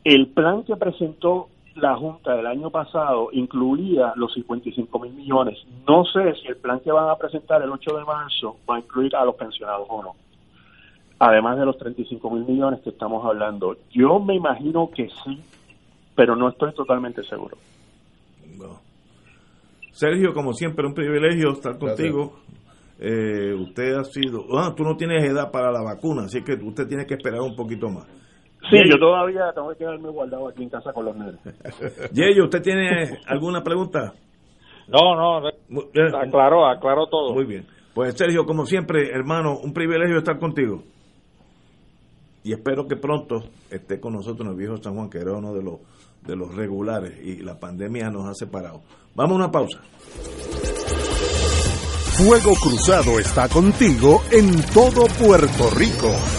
El plan que presentó la Junta del año pasado incluía los 55 mil millones. No sé si el plan que van a presentar el 8 de marzo va a incluir a los pensionados o no. Además de los 35 mil millones que estamos hablando. Yo me imagino que sí, pero no estoy totalmente seguro. Sergio, como siempre, un privilegio estar contigo. Eh, usted ha sido. Ah, tú no tienes edad para la vacuna, así que usted tiene que esperar un poquito más. Sí, yo todavía tengo que quedarme guardado aquí en casa con los nenes. [laughs] Yeyo, ¿usted tiene alguna pregunta? No, no, aclaró, aclaró todo. Muy bien. Pues Sergio, como siempre, hermano, un privilegio estar contigo. Y espero que pronto esté con nosotros el viejo San Juan, que era uno de los, de los regulares y la pandemia nos ha separado. Vamos a una pausa. Fuego Cruzado está contigo en todo Puerto Rico.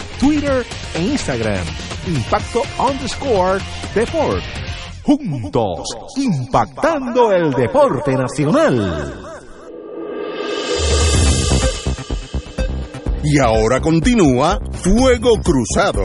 Twitter e Instagram. Impacto underscore Deport. Juntos, impactando el deporte nacional. Y ahora continúa Fuego Cruzado.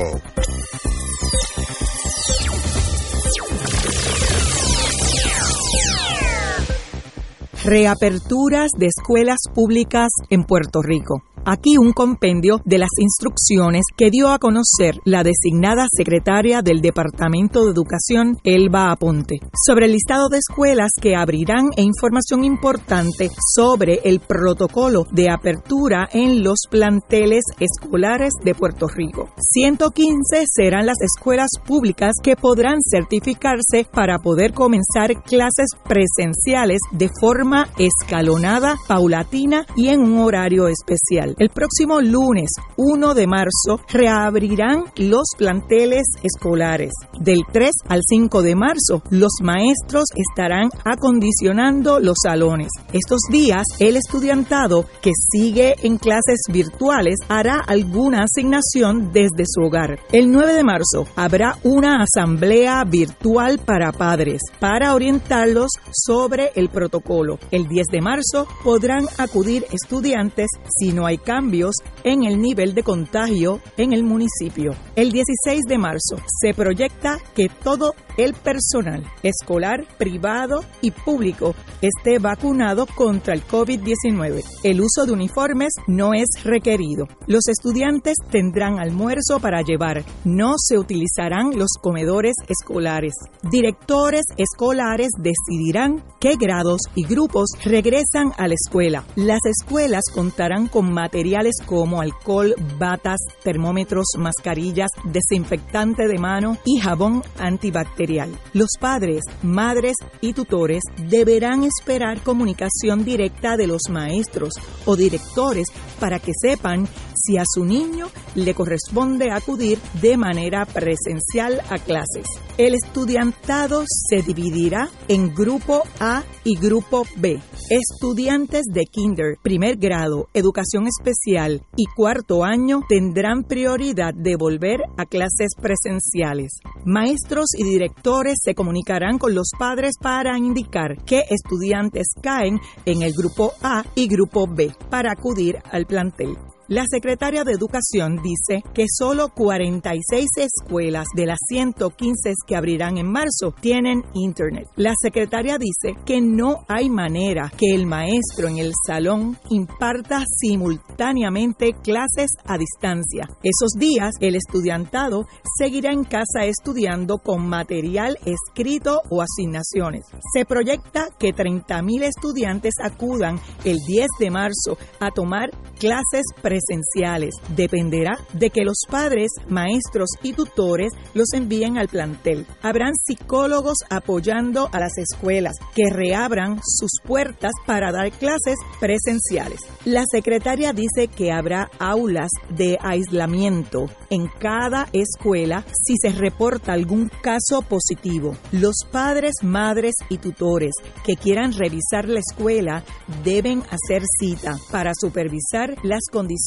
Reaperturas de escuelas públicas en Puerto Rico. Aquí un compendio de las instrucciones que dio a conocer la designada secretaria del Departamento de Educación, Elba Aponte, sobre el listado de escuelas que abrirán e información importante sobre el protocolo de apertura en los planteles escolares de Puerto Rico. 115 serán las escuelas públicas que podrán certificarse para poder comenzar clases presenciales de forma escalonada, paulatina y en un horario especial. El próximo lunes 1 de marzo reabrirán los planteles escolares. Del 3 al 5 de marzo los maestros estarán acondicionando los salones. Estos días el estudiantado que sigue en clases virtuales hará alguna asignación desde su hogar. El 9 de marzo habrá una asamblea virtual para padres para orientarlos sobre el protocolo. El 10 de marzo podrán acudir estudiantes si no hay cambios en el nivel de contagio en el municipio. El 16 de marzo se proyecta que todo el personal escolar, privado y público esté vacunado contra el COVID-19. El uso de uniformes no es requerido. Los estudiantes tendrán almuerzo para llevar. No se utilizarán los comedores escolares. Directores escolares decidirán qué grados y grupos regresan a la escuela. Las escuelas contarán con materiales como alcohol, batas, termómetros, mascarillas, desinfectante de mano y jabón antibacterial Los padres, madres y tutores deberán esperar comunicación directa de los maestros o directores para que sepan si a su niño le corresponde acudir de manera presencial a clases. El estudiantado se dividirá en grupo A y grupo B. Estudiantes de kinder, primer grado, educación especial y cuarto año tendrán prioridad de volver a clases presenciales. Maestros y directores se comunicarán con los padres para indicar qué estudiantes caen en el grupo A y grupo B para acudir al plantel. La secretaria de Educación dice que solo 46 escuelas de las 115 que abrirán en marzo tienen Internet. La secretaria dice que no hay manera que el maestro en el salón imparta simultáneamente clases a distancia. Esos días el estudiantado seguirá en casa estudiando con material escrito o asignaciones. Se proyecta que 30.000 estudiantes acudan el 10 de marzo a tomar clases presenciales esenciales. Dependerá de que los padres, maestros y tutores los envíen al plantel. Habrán psicólogos apoyando a las escuelas que reabran sus puertas para dar clases presenciales. La secretaria dice que habrá aulas de aislamiento en cada escuela si se reporta algún caso positivo. Los padres, madres y tutores que quieran revisar la escuela deben hacer cita para supervisar las condiciones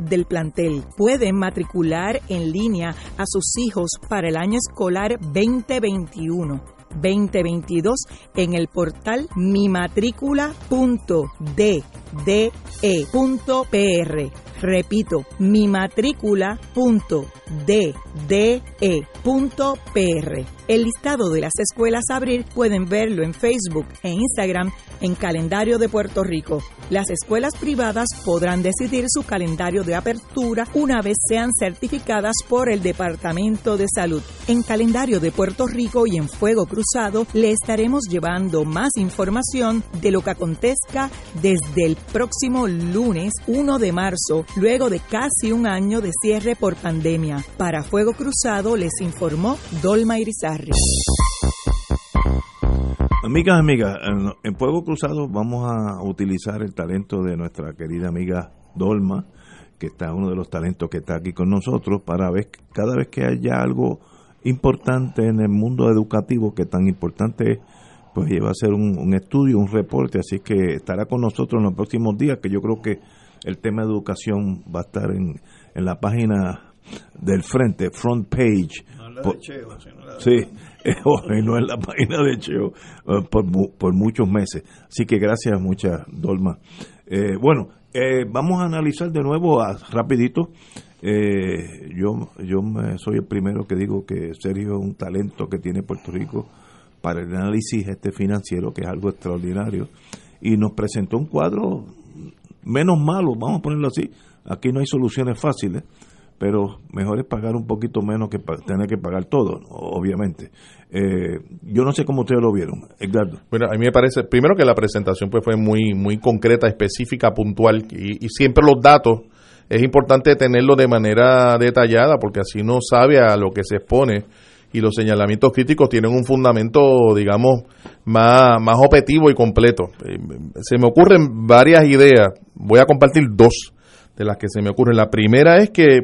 del plantel. Pueden matricular en línea a sus hijos para el año escolar 2021. 2022 en el portal mimatrícula.dde.pr. Repito, mimatrícula.dde.pr. El listado de las escuelas a abrir pueden verlo en Facebook e Instagram en Calendario de Puerto Rico. Las escuelas privadas podrán decidir su calendario de apertura una vez sean certificadas por el Departamento de Salud. En Calendario de Puerto Rico y en Fuego Cruzado le estaremos llevando más información de lo que acontezca desde el próximo lunes 1 de marzo, luego de casi un año de cierre por pandemia. Para Fuego Cruzado les informó Dolma Irizarri. Amigas, amigas, en, Fuego Cruzado vamos a utilizar el talento de nuestra querida amiga Dolma, que está uno de los talentos que está aquí con nosotros, para ver cada vez que haya algo importante en el mundo educativo, que tan importante es, pues lleva a hacer un, estudio, un reporte, así que estará con nosotros en los próximos días, que yo creo que el tema de educación va a estar en, en la página del frente, front page. sí, [laughs] y no en la página de Cheo eh, por, por, muchos meses. Así que gracias, muchas, Dolma. Eh, bueno, eh, vamos a analizar de nuevo rapidito. yo yo soy el primero que digo que Sergio es un talento que tiene Puerto Rico para el análisis este financiero, que es algo extraordinario. Y nos presentó un cuadro menos malo, vamos a ponerlo así. Aquí no hay soluciones fáciles pero mejor es pagar un poquito menos que tener que pagar todo, obviamente. Eh, yo no sé cómo ustedes lo vieron, Edgardo. Bueno, a mí me parece, primero que la presentación pues fue muy, muy concreta, específica, puntual, y, siempre los datos es importante tenerlos de manera detallada, porque así no sabe a lo que se expone y los señalamientos críticos tienen un fundamento, digamos, más, más objetivo y completo. Eh, se me ocurren varias ideas, voy a compartir dos de las que se me ocurren. La primera es que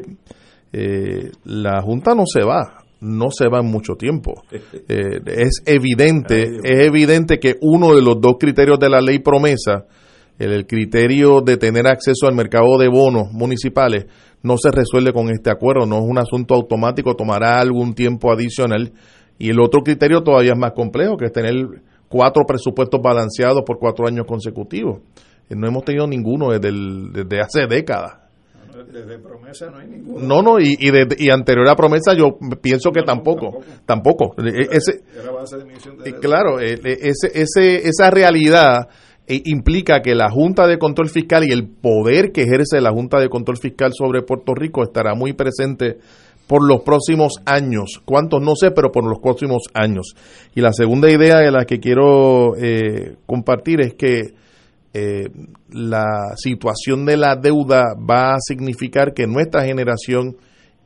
eh, la Junta no se va, no se va en mucho tiempo. [laughs] Eh, es evidente, es evidente que uno de los dos criterios de la ley promesa, el, criterio de tener acceso al mercado de bonos municipales, no se resuelve con este acuerdo, no es un asunto automático, tomará algún tiempo adicional. Y el otro criterio todavía es más complejo, que es tener cuatro presupuestos balanceados por cuatro años consecutivos. Eh, no hemos tenido ninguno desde, desde hace décadas. Desde promesa no hay ninguno. No, no, y, y, de, y anterior a promesa yo pienso que tampoco, tampoco. Eh, ese, de claro, eh, ese, ese, esa realidad implica que la Junta de Control Fiscal y el poder que ejerce la Junta de Control Fiscal sobre Puerto Rico estará muy presente por los próximos años. ¿Cuántos? No sé, pero por los próximos años. Y la segunda idea de la que quiero compartir es que eh, la situación de la deuda va a significar que nuestra generación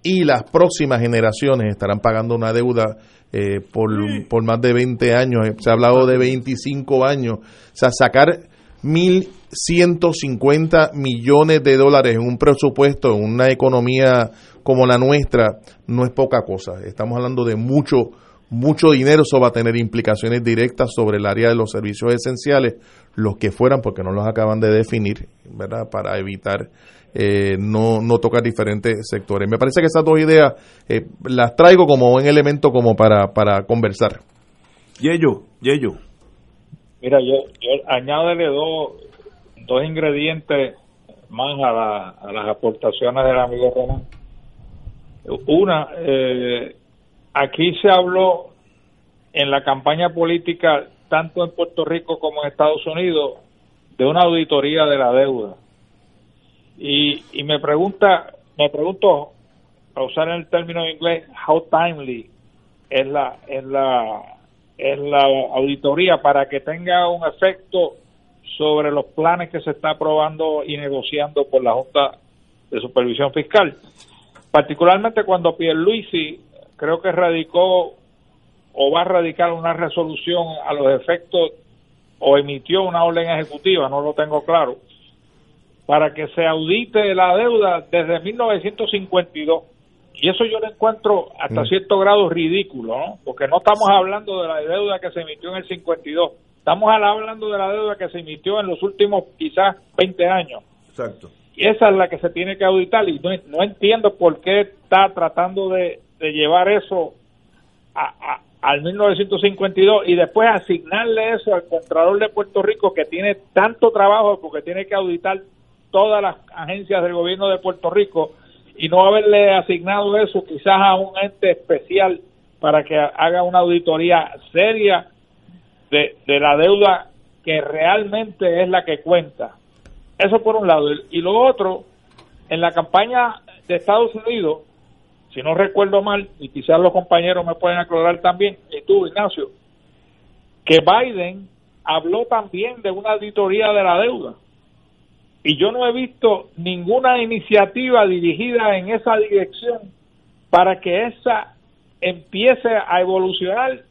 y las próximas generaciones estarán pagando una deuda eh, por, por más de 20 años. Se ha hablado de 25 años. O sea, sacar 1.150 millones de dólares en un presupuesto, en una economía como la nuestra, no es poca cosa. Estamos hablando de mucho, mucho dinero. Eso va a tener implicaciones directas sobre el área de los servicios esenciales, los que fueran, porque no los acaban de definir, ¿verdad? Para evitar eh, no, no tocar diferentes sectores. Me parece que esas dos ideas eh, las traigo como un elemento como para, para conversar. Yeyo, Yeyo. Mira, yo, yo añádele dos, dos ingredientes más a, la, a las aportaciones del amigo Román. Una, eh, aquí se habló en la campaña política, tanto en Puerto Rico como en Estados Unidos, de una auditoría de la deuda. Y, y me pregunta, me pregunto, a usar el término en inglés, how timely es la, es la, es la auditoría para que tenga un efecto sobre los planes que se está aprobando y negociando por la Junta de Supervisión Fiscal. Particularmente cuando Pierluisi creo que radicó o va a radicar una resolución a los efectos o emitió una orden ejecutiva, no lo tengo claro, para que se audite la deuda desde 1952. Y eso yo lo encuentro hasta Mm. cierto grado ridículo, ¿no? Porque no estamos hablando de la deuda que se emitió en el 52, estamos hablando de la deuda que se emitió en los últimos quizás 20 años. Exacto. Y esa es la que se tiene que auditar y no, no entiendo por qué está tratando de, de llevar eso a, a- al 1952 y después asignarle eso al Contralor de Puerto Rico que tiene tanto trabajo porque tiene que auditar todas las agencias del gobierno de Puerto Rico y no haberle asignado eso quizás a un ente especial para que haga una auditoría seria de, de la deuda que realmente es la que cuenta. Eso por un lado. Y lo otro, en la campaña de Estados Unidos, si no recuerdo mal, y quizás los compañeros me pueden aclarar también, y tú, Ignacio, que Biden habló también de una auditoría de la deuda. Y yo no he visto ninguna iniciativa dirigida en esa dirección para que esa empiece a evolucionar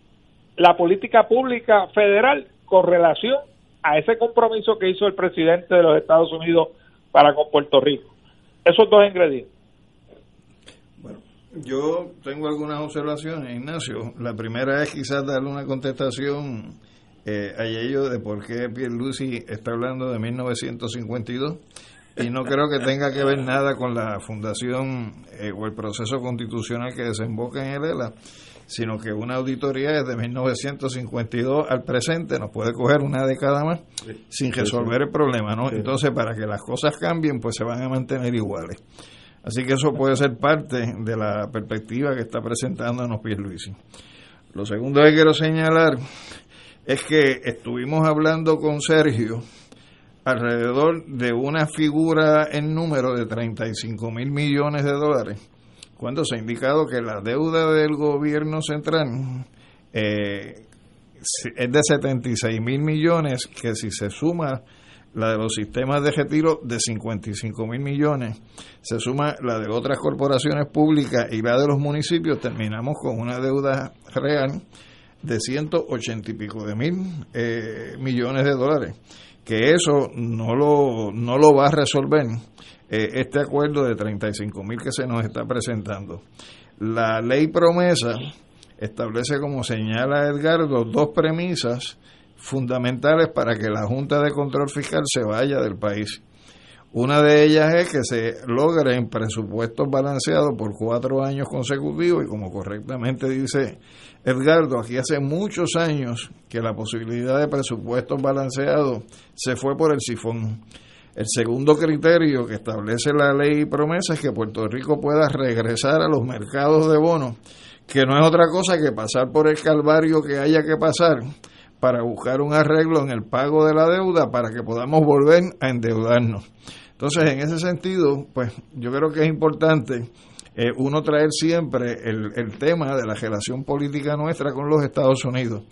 la política pública federal con relación a ese compromiso que hizo el presidente de los Estados Unidos para con Puerto Rico. Esos dos ingredientes. Yo tengo algunas observaciones, Ignacio. La primera es quizás darle una contestación eh, a ello de por qué Pierluisi está hablando de 1952 y no creo que tenga que ver nada con la fundación eh, o el proceso constitucional que desemboca en el ELA, sino que una auditoría desde 1952 al presente nos puede coger una década más sin resolver el problema, ¿no? Entonces, para que las cosas cambien, pues se van a mantener iguales. Así que eso puede ser parte de la perspectiva que está presentándonos Pierluisi. Lo segundo que quiero señalar es que estuvimos hablando con Sergio alrededor de una figura en número de 35 mil millones de dólares, cuando se ha indicado que la deuda del gobierno central eh, es de 76 mil millones, que si se suma la de los sistemas de retiro de 55 mil millones, se suma la de otras corporaciones públicas y la de los municipios, terminamos con una deuda real de 180 y pico de mil eh, millones de dólares, que eso no lo, no lo va a resolver eh, este acuerdo de 35 mil que se nos está presentando. La ley promesa establece, como señala Edgardo, dos premisas fundamentales para que la Junta de Control Fiscal se vaya del país. Una de ellas es que se logren presupuestos balanceados por cuatro años consecutivos y como correctamente dice Edgardo, aquí hace muchos años que la posibilidad de presupuestos balanceados se fue por el sifón. El segundo criterio que establece la ley y promesa es que Puerto Rico pueda regresar a los mercados de bonos, que no es otra cosa que pasar por el calvario que haya que pasar para buscar un arreglo en el pago de la deuda para que podamos volver a endeudarnos. Entonces, en ese sentido, pues yo creo que es importante eh, uno traer siempre el, el tema de la relación política nuestra con los Estados Unidos,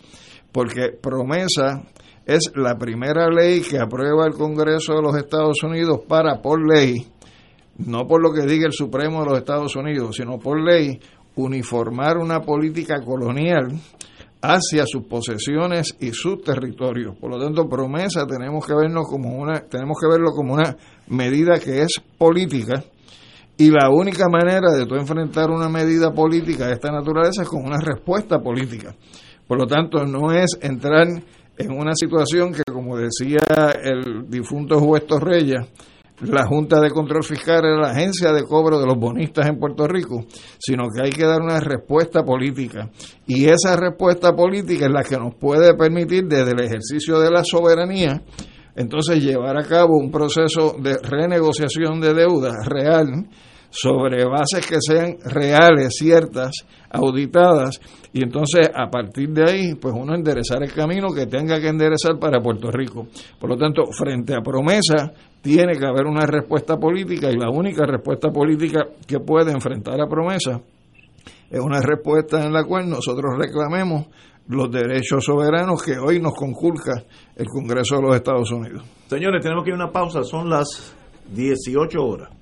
porque promesa es la primera ley que aprueba el Congreso de los Estados Unidos para, por ley, no por lo que diga el Supremo de los Estados Unidos, sino por ley, uniformar una política colonial hacia sus posesiones y sus territorios. Por lo tanto, promesa tenemos que vernos como una tenemos que verlo como una medida que es política y la única manera de tú enfrentar una medida política de esta naturaleza es con una respuesta política. Por lo tanto, no es entrar en una situación que, como decía el difunto juez Torrella, la Junta de Control Fiscal es la agencia de cobro de los bonistas en Puerto Rico, sino que hay que dar una respuesta política. Y esa respuesta política es la que nos puede permitir desde el ejercicio de la soberanía, entonces llevar a cabo un proceso de renegociación de deuda real sobre bases que sean reales, ciertas, auditadas, y entonces a partir de ahí, pues uno enderezar el camino que tenga que enderezar para Puerto Rico. Por lo tanto, frente a promesa, tiene que haber una respuesta política y la única respuesta política que puede enfrentar a promesa es una respuesta en la cual nosotros reclamemos los derechos soberanos que hoy nos conculca el Congreso de los Estados Unidos. Señores, tenemos que ir a una pausa, son las 18 horas.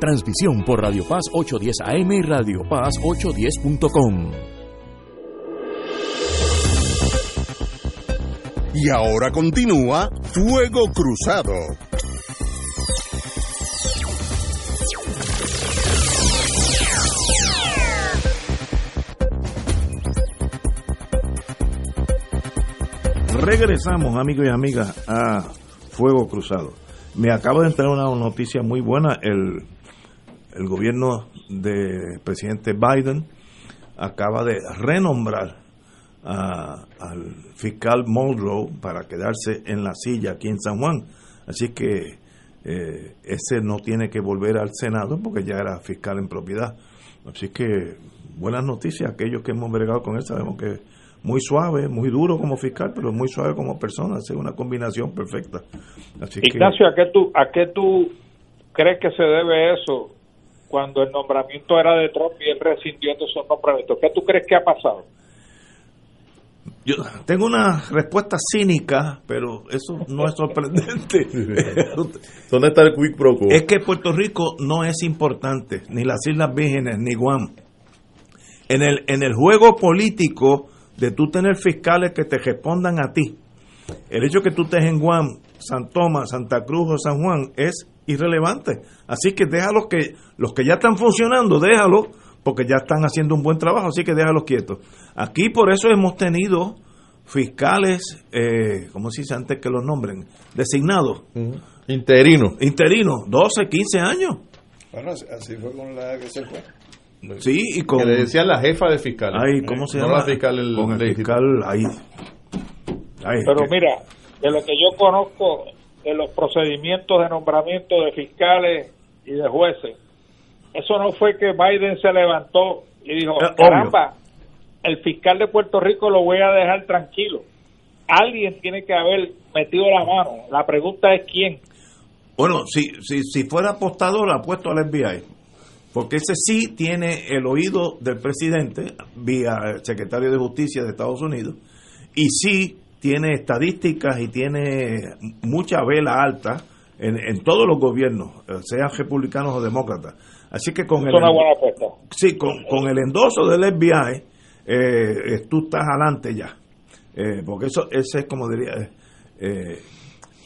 Transmisión por Radio Paz 810 AM y Radio Paz 810.com. Y ahora continúa Fuego Cruzado. Regresamos, amigos y amigas, a Fuego Cruzado. Me acaba de entrar una noticia muy buena. El, el gobierno del presidente Biden acaba de renombrar al fiscal Monroe para quedarse en la silla aquí en San Juan. Así que eh, ese no tiene que volver al Senado porque ya era fiscal en propiedad. Así que buenas noticias, aquellos que hemos bregado con él sabemos que muy suave, muy duro como fiscal, pero muy suave como persona, es una combinación perfecta. Así Ignacio, ¿a qué tú a qué tú crees que se debe eso cuando el nombramiento era de Trump y él rescindió esos nombramientos? ¿Qué tú crees que ha pasado? Yo tengo una respuesta cínica, pero eso no es sorprendente. [laughs] ¿Dónde está el quick pro Es que Puerto Rico no es importante, ni las Islas Vírgenes, ni Guam. En el, en el juego político de tú tener fiscales que te respondan a ti, el hecho que tú estés en Guam, San Tomás, Santa Cruz o San Juan es irrelevante. Así que déjalos que, los que ya están funcionando, déjalos porque ya están haciendo un buen trabajo, así que déjalos quietos. Aquí por eso hemos tenido fiscales, eh, ¿cómo se dice antes que los nombren? Designados. Interinos. Interinos, 12, 15 años. Bueno, así fue con la que se fue. Sí, y con... Que le decían la jefa de fiscal. Ay, ¿cómo se llama? la fiscal, el, con el fiscal ahí. Pero mira, de lo que yo conozco de los procedimientos de nombramiento de fiscales y de jueces, eso no fue que Biden se levantó y dijo, caramba, el fiscal de Puerto Rico lo voy a dejar tranquilo. Alguien tiene que haber metido la mano. La pregunta es quién. Bueno, si, si, si fuera apostador, apuesto al FBI. Porque ese sí tiene el oído del presidente, vía el secretario de Justicia de Estados Unidos, y sí tiene estadísticas y tiene mucha vela alta en, en todos los gobiernos, sean republicanos o demócratas. Así que con el, una buena apuesta. Sí, con, con el endoso del FBI, eh, tú estás adelante ya. Eh, porque eso ese es como diría eh,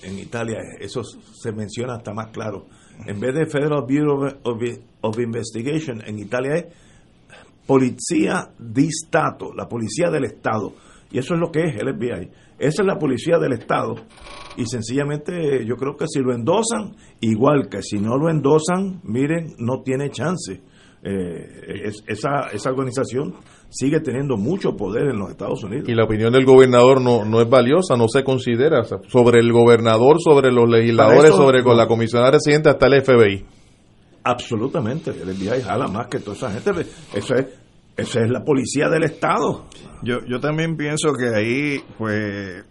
en Italia, eso se menciona hasta más claro. En vez de Federal Bureau of, Investigation, en Italia es Policía di Stato, la policía del Estado. Y eso es lo que es el FBI. Esa es la policía del Estado. Y sencillamente yo creo que si lo endosan, igual que si no lo endosan, miren, no tiene chance. Eh, esa, esa organización sigue teniendo mucho poder en los Estados Unidos. Y la opinión del gobernador no, no es valiosa, no se considera. sobre el gobernador, sobre los legisladores, sobre con la comisionada residente hasta el FBI. Absolutamente, el FBI jala más que toda esa gente. Eso es, esa es la policía del Estado. Yo, yo también pienso que ahí, pues,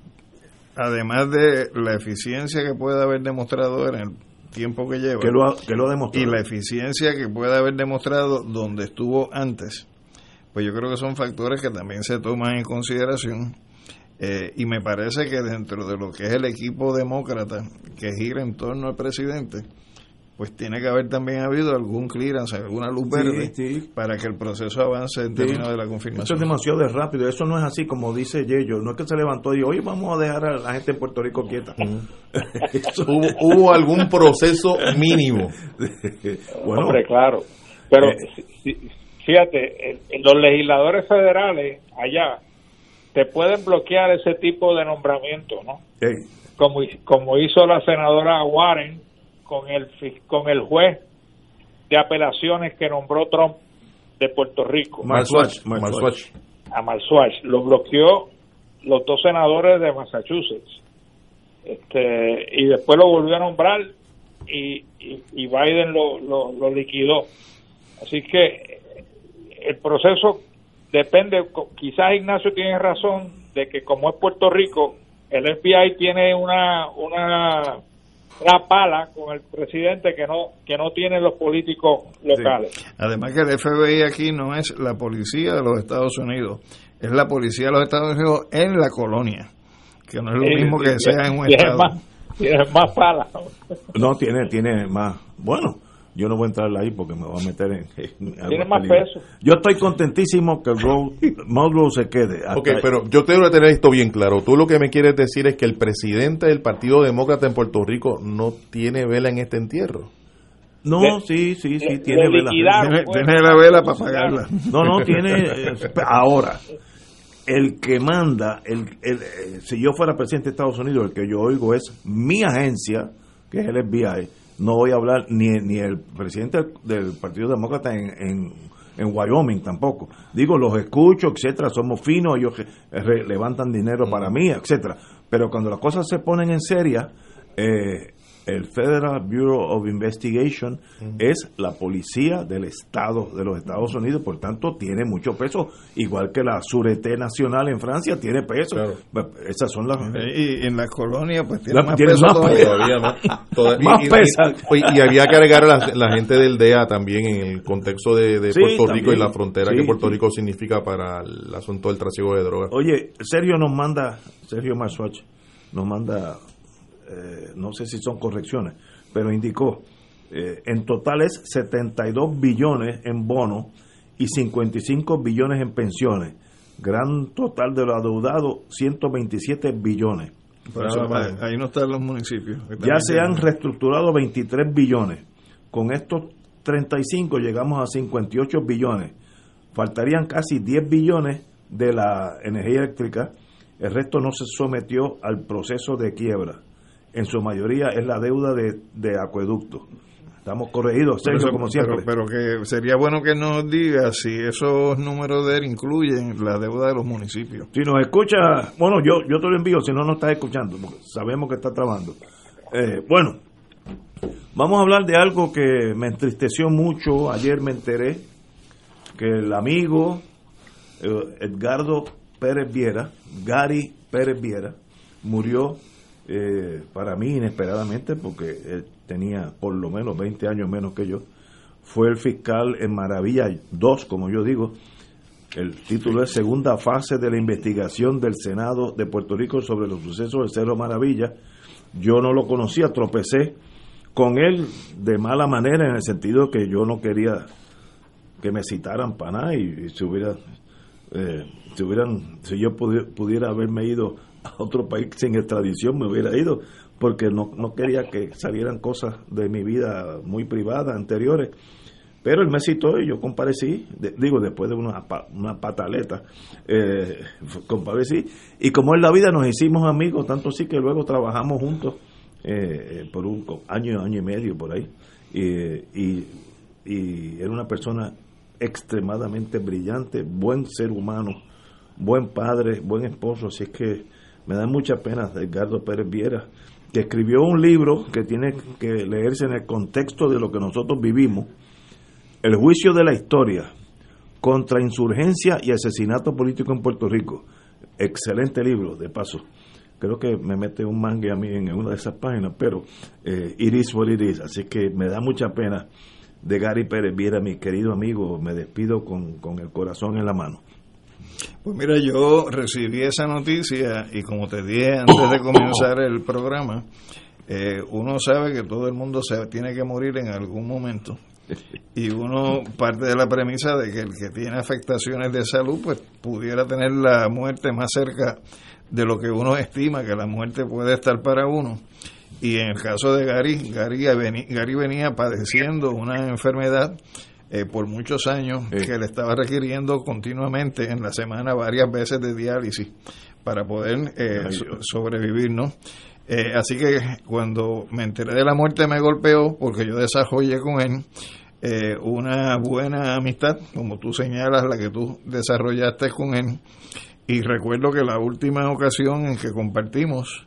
además de la eficiencia que puede haber demostrado en el tiempo que lleva que lo, que lo ha y la eficiencia que puede haber demostrado donde estuvo antes, pues yo creo que son factores que también se toman en consideración. Eh, y me parece que dentro de lo que es el equipo demócrata que gira en torno al presidente, pues tiene que haber también habido algún clearance, alguna luz verde para que el proceso avance en términos de la confirmación. Eso es demasiado de rápido, eso no es así como dice Yello, no es que se levantó y dijo, oye, vamos a dejar a la gente de Puerto Rico quieta. [laughs] ¿Hubo, algún proceso mínimo? [laughs] bueno, Hombre, claro, pero eh, fíjate, los legisladores federales allá te pueden bloquear ese tipo de nombramiento, ¿no? Como, como hizo la senadora Warren con el con el juez de apelaciones que nombró Trump de Puerto Rico. A Marswatch. Lo bloqueó los dos senadores de Massachusetts. Este, y después lo volvió a nombrar y, y, Biden lo, lo, liquidó. Así que el proceso depende, quizás Ignacio tiene razón de que como es Puerto Rico, el FBI tiene una, una la pala con el presidente que no que no tienen los políticos locales. Además que el FBI aquí no es la policía de los Estados Unidos, es la policía de los Estados Unidos en la colonia, que no es lo mismo que sea en un estado. tiene más pala. No, tiene, tiene más. Bueno, yo no voy a entrar ahí porque me voy a meter en. Tiene más peso. Yo estoy contentísimo que [laughs] Monroe se quede. Ok, pero yo tengo que tener esto bien claro. Tú lo que me quieres decir es que el presidente del Partido Demócrata en Puerto Rico no tiene vela en este entierro. No, sí, sí, sí, tiene vela. Tiene, pues. la vela para pagarla. No, no, tiene. [laughs] Eh, ahora, el que manda, el, el, eh, si yo fuera presidente de Estados Unidos, el que yo oigo es mi agencia, que es el FBI no voy a hablar ni, ni el presidente del Partido Demócrata en, en Wyoming tampoco. Digo, los escucho, etcétera, somos finos, ellos levantan dinero para mí, etcétera. Pero cuando las cosas se ponen en seria, eh, el Federal Bureau of Investigation es la policía del Estado de los Estados Unidos, por tanto tiene mucho peso, igual que la Sûreté Nacional en Francia tiene peso. Esas son las... Y en la colonia pues tiene más peso todavía. y, había que agregar a la, gente del DEA también en el contexto de, Puerto Rico y la frontera que Puerto Rico significa para el asunto del trasiego de drogas. Oye, Sergio nos manda, Sergio Marswatch nos manda eh, no sé si son correcciones, pero indicó, eh, en total es 72 billones en bonos y 55 billones en pensiones. Gran total de lo adeudado, 127 billones. ahí no están los municipios. Ya se han reestructurado 23 billones. Con estos 35 llegamos a 58 billones. Faltarían casi 10 billones de la energía eléctrica. El resto no se sometió al proceso de quiebra en su mayoría es la deuda de, de acueducto. Estamos corregidos, Sergio, como siempre. Pero, que sería bueno que nos diga si esos números de él incluyen la deuda de los municipios. Si nos escucha, bueno, yo, yo te lo envío, si no, no estás escuchando, porque sabemos que está trabajando. Eh, bueno, vamos a hablar de algo que me entristeció mucho. Ayer me enteré que el amigo eh, Edgardo Pérez Viera, Gary Pérez Viera, murió eh, para mí inesperadamente, porque él tenía por lo menos 20 años menos que yo, fue el fiscal en Maravilla 2, como yo digo. El título es Segunda fase de la investigación del Senado de Puerto Rico sobre los sucesos del Cerro Maravilla. Yo no lo conocía, tropecé con él de mala manera en el sentido que yo no quería que me citaran para nada y, si hubiera eh, si hubieran si yo pudiera haberme ido a otro país sin extradición me hubiera ido, porque no, no quería que salieran cosas de mi vida muy privada anteriores. Pero él me citó y yo comparecí, digo, después de una, una pataleta, eh, [laughs] comparecí. Y como en la vida nos hicimos amigos, tanto así que luego trabajamos juntos eh, por un año, año y medio por ahí. y, y era una persona extremadamente brillante, buen ser humano, buen padre, buen esposo, así es que me da mucha pena Edgardo Pérez Viera, que escribió un libro que tiene que leerse en el contexto de lo que nosotros vivimos, El juicio de la historia contra insurgencia y asesinato político en Puerto Rico. Excelente libro, de paso. Creo que me mete un mangue a mí en una de esas páginas, pero eh, it is what it is. Así que me da mucha pena de Gary Pérez Viera, mi querido amigo. Me despido con, con el corazón en la mano. Pues mira, yo recibí esa noticia y como te dije antes de comenzar el programa, eh, uno sabe que todo el mundo se tiene que morir en algún momento [laughs] y uno parte de la premisa de que el que tiene afectaciones de salud pues pudiera tener la muerte más cerca de lo que uno estima que la muerte puede estar para uno. Y en el caso de Gary Gary, Gary venía padeciendo una enfermedad eh, por muchos años que le estaba requiriendo continuamente en la semana varias veces de diálisis para poder eh, sobrevivir, ¿no? Eh, así que cuando me enteré de la muerte me golpeó porque yo desarrollé con él una buena amistad, como tú señalas, la que tú desarrollaste con él. Y recuerdo que la última ocasión en que compartimos,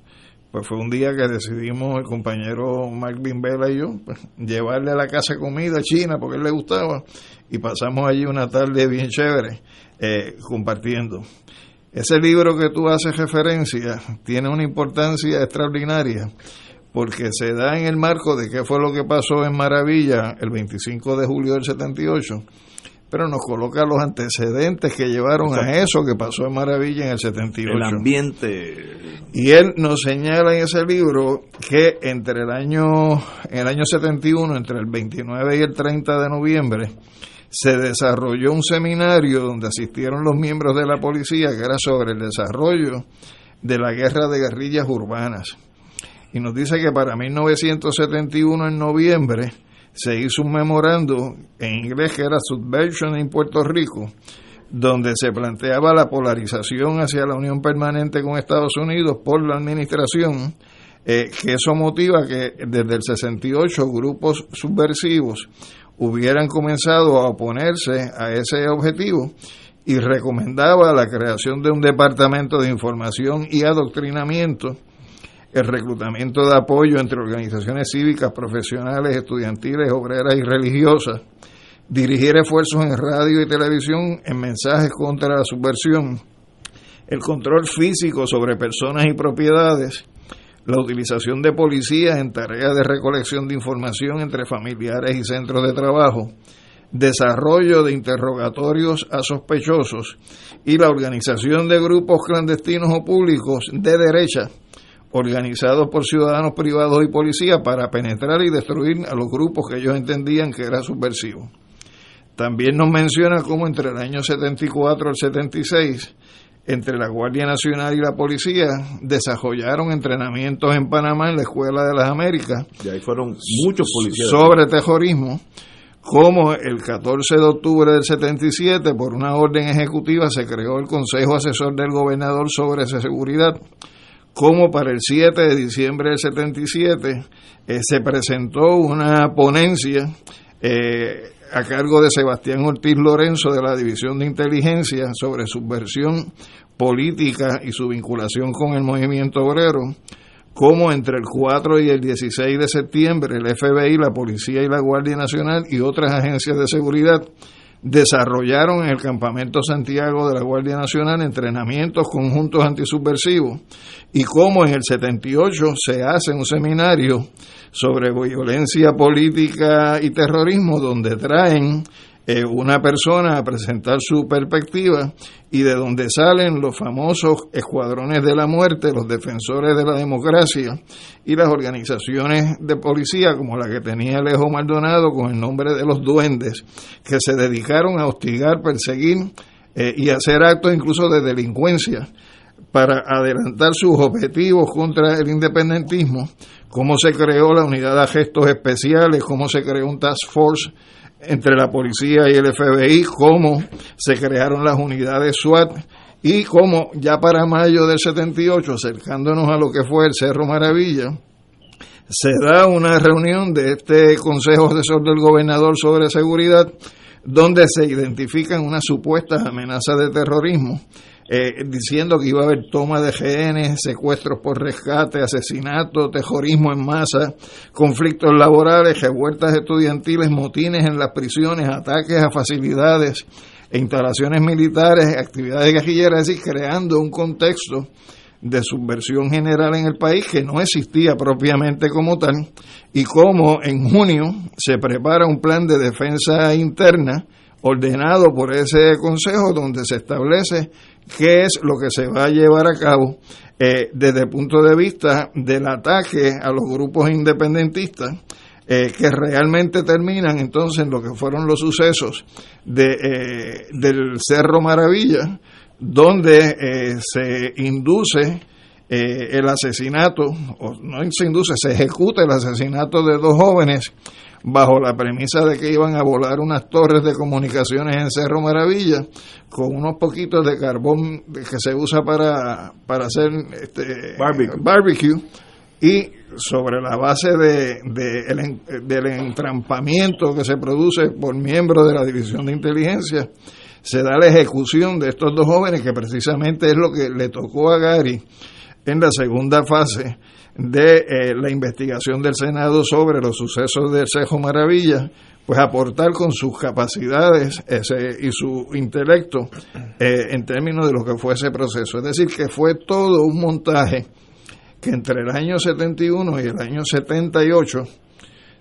pues fue un día que decidimos el compañero Mark Bimbela y yo pues, llevarle a la casa comida china porque él le gustaba y pasamos allí una tarde bien chévere eh, compartiendo. Ese libro que tú haces referencia tiene una importancia extraordinaria porque se da en el marco de qué fue lo que pasó en Maravilla el 25 de julio del 78 pero nos coloca los antecedentes que llevaron a eso que pasó en Maravilla en el 78. El ambiente. Y él nos señala en ese libro que entre el año, en el año 71, entre el 29 y el 30 de noviembre, se desarrolló un seminario donde asistieron los miembros de la policía que era sobre el desarrollo de la guerra de guerrillas urbanas. Y nos dice que para 1971 en noviembre, se hizo un memorando en inglés que era Subversion en Puerto Rico, donde se planteaba la polarización hacia la unión permanente con Estados Unidos por la administración, eh, que eso motiva que desde el 68 grupos subversivos hubieran comenzado a oponerse a ese objetivo y recomendaba la creación de un departamento de información y adoctrinamiento, el reclutamiento de apoyo entre organizaciones cívicas, profesionales, estudiantiles, obreras y religiosas, dirigir esfuerzos en radio y televisión en mensajes contra la subversión, el control físico sobre personas y propiedades, la utilización de policías en tareas de recolección de información entre familiares y centros de trabajo, desarrollo de interrogatorios a sospechosos y la organización de grupos clandestinos o públicos de derecha organizados por ciudadanos privados y policías para penetrar y destruir a los grupos que ellos entendían que eran subversivos. También nos menciona cómo entre el año 74 al 76 entre la Guardia Nacional y la policía desarrollaron entrenamientos en Panamá en la Escuela de las Américas. Y ahí fueron muchos policías. Sobre terrorismo, como el 14 de octubre del 77, por una orden ejecutiva, se creó el Consejo Asesor del Gobernador sobre Seguridad, como para el 7 de diciembre del 77 eh, se presentó una ponencia eh, a cargo de Sebastián Ortiz Lorenzo de la División de Inteligencia sobre subversión política y su vinculación con el movimiento obrero, como entre el 4 y el 16 de septiembre el FBI, la Policía y la Guardia Nacional y otras agencias de seguridad desarrollaron en el Campamento Santiago de la Guardia Nacional entrenamientos conjuntos antisubversivos y cómo en el 78 se hace un seminario sobre violencia política y terrorismo donde traen eh, una persona a presentar su perspectiva y de donde salen los famosos escuadrones de la muerte, los defensores de la democracia y las organizaciones de policía como la que tenía Alejo Maldonado con el nombre de los duendes, que se dedicaron a hostigar, perseguir eh, y hacer actos incluso de delincuencia para adelantar sus objetivos contra el independentismo, cómo se creó la unidad de gestos especiales, cómo se creó un task force entre la policía y el FBI, cómo se crearon las unidades SWAT y cómo ya para mayo del 78, acercándonos a lo que fue el Cerro Maravilla, se da una reunión de este Consejo Asesor del Gobernador sobre Seguridad, donde se identifican unas supuestas amenazas de terrorismo eh, diciendo que iba a haber toma de genes, secuestros por rescate, asesinatos, terrorismo en masa, conflictos laborales, revueltas estudiantiles, motines en las prisiones, ataques a facilidades e instalaciones militares, actividades guerrilleras, es decir, creando un contexto de subversión general en el país que no existía propiamente como tal y como en junio se prepara un plan de defensa interna ordenado por ese consejo donde se establece qué es lo que se va a llevar a cabo eh, desde el punto de vista del ataque a los grupos independentistas eh, que realmente terminan entonces en lo que fueron los sucesos de, eh, del Cerro Maravilla, donde se induce el asesinato, o no se induce, se ejecuta el asesinato de dos jóvenes bajo la premisa de que iban a volar unas torres de comunicaciones en Cerro Maravilla con unos poquitos de carbón que se usa para, para hacer este, barbecue. y sobre la base de, del entrampamiento que se produce por miembros de la División de Inteligencia, se da la ejecución de estos dos jóvenes, que precisamente es lo que le tocó a Gary en la segunda fase de eh, la investigación del Senado sobre los sucesos del Cejo Maravilla, pues aportar con sus capacidades y su intelecto eh, en términos de lo que fue ese proceso. Es decir, que fue todo un montaje que entre el año 71 y el año 78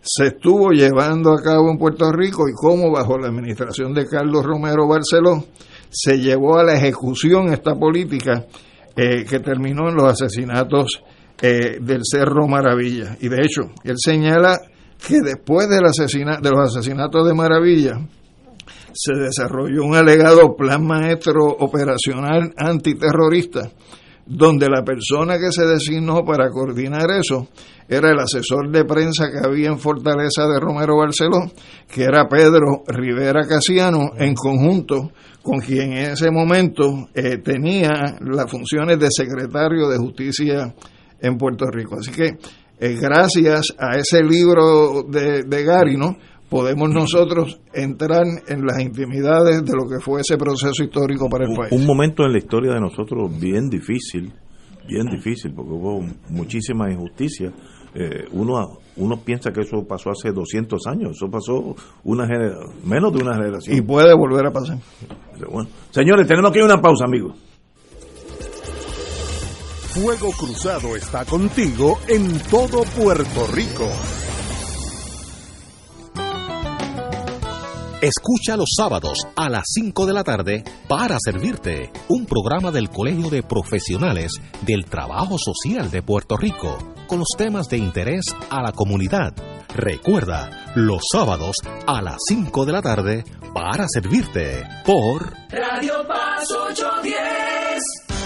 se estuvo llevando a cabo en Puerto Rico y cómo bajo la administración de Carlos Romero Barceló se llevó a la ejecución esta política eh, que terminó en los asesinatos eh, del Cerro Maravilla. Y de hecho, él señala que después del asesina, de los asesinatos de Maravilla, se desarrolló un alegado plan maestro operacional antiterrorista, donde la persona que se designó para coordinar eso era el asesor de prensa que había en Fortaleza de Romero Barceló, que era Pedro Rivera Casiano, en conjunto con quien en ese momento eh, tenía las funciones de secretario de Justicia en Puerto Rico. Así que eh, gracias a ese libro de, de Gary, ¿no? podemos nosotros entrar en las intimidades de lo que fue ese proceso histórico para el país. Un momento en la historia de nosotros bien difícil, bien difícil, porque hubo muchísima injusticia. Eh, uno uno piensa que eso pasó hace 200 años, eso pasó una menos de una generación. Y puede volver a pasar. señores, tenemos que ir a una pausa, amigos. Fuego Cruzado está contigo en todo Puerto Rico. Escucha los sábados a las 5 de la tarde para servirte un programa del Colegio de Profesionales del Trabajo Social de Puerto Rico con los temas de interés a la comunidad. Recuerda, los sábados a las 5 de la tarde para servirte por Radio Paz 810.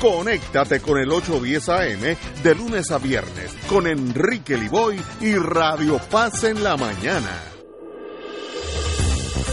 Conéctate con el 810 AM de lunes a viernes con Enrique Liboy y Radio Paz en la mañana.